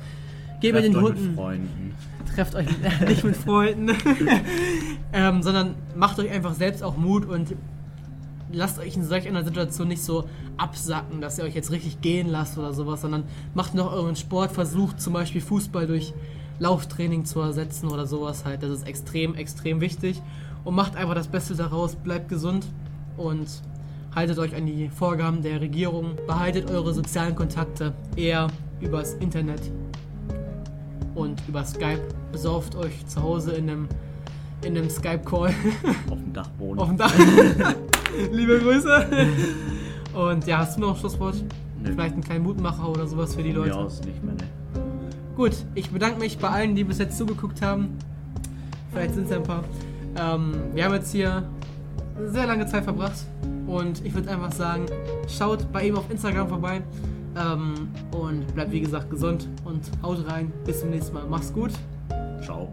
Geht mit den Hunden. Mit trefft euch nicht mit Freunden, ähm, sondern macht euch einfach selbst auch Mut und lasst euch in solch einer Situation nicht so absacken, dass ihr euch jetzt richtig gehen lasst oder sowas, sondern macht noch euren Sport, versucht zum Beispiel Fußball durch Lauftraining zu ersetzen oder sowas halt. Das ist extrem, extrem wichtig. Und macht einfach das Beste daraus, bleibt gesund und haltet euch an die Vorgaben der Regierung, behaltet eure sozialen Kontakte eher übers Internet und über Skype besauft euch zu Hause in einem, in einem Skype-Call. Auf dem Dachboden. Auf dem Dach. Liebe Grüße. Und ja, hast du noch ein Schlusswort? Nee. Vielleicht einen kleinen Mutmacher oder sowas für die Leute? Ja, aus nicht mehr, ne. Gut, ich bedanke mich bei allen, die bis jetzt zugeguckt haben. Vielleicht sind es ein paar. Ähm, wir haben jetzt hier sehr lange Zeit verbracht und ich würde einfach sagen, schaut bei ihm auf Instagram vorbei. Ähm, und bleibt wie gesagt gesund und haut rein. Bis zum nächsten Mal. Mach's gut. Ciao.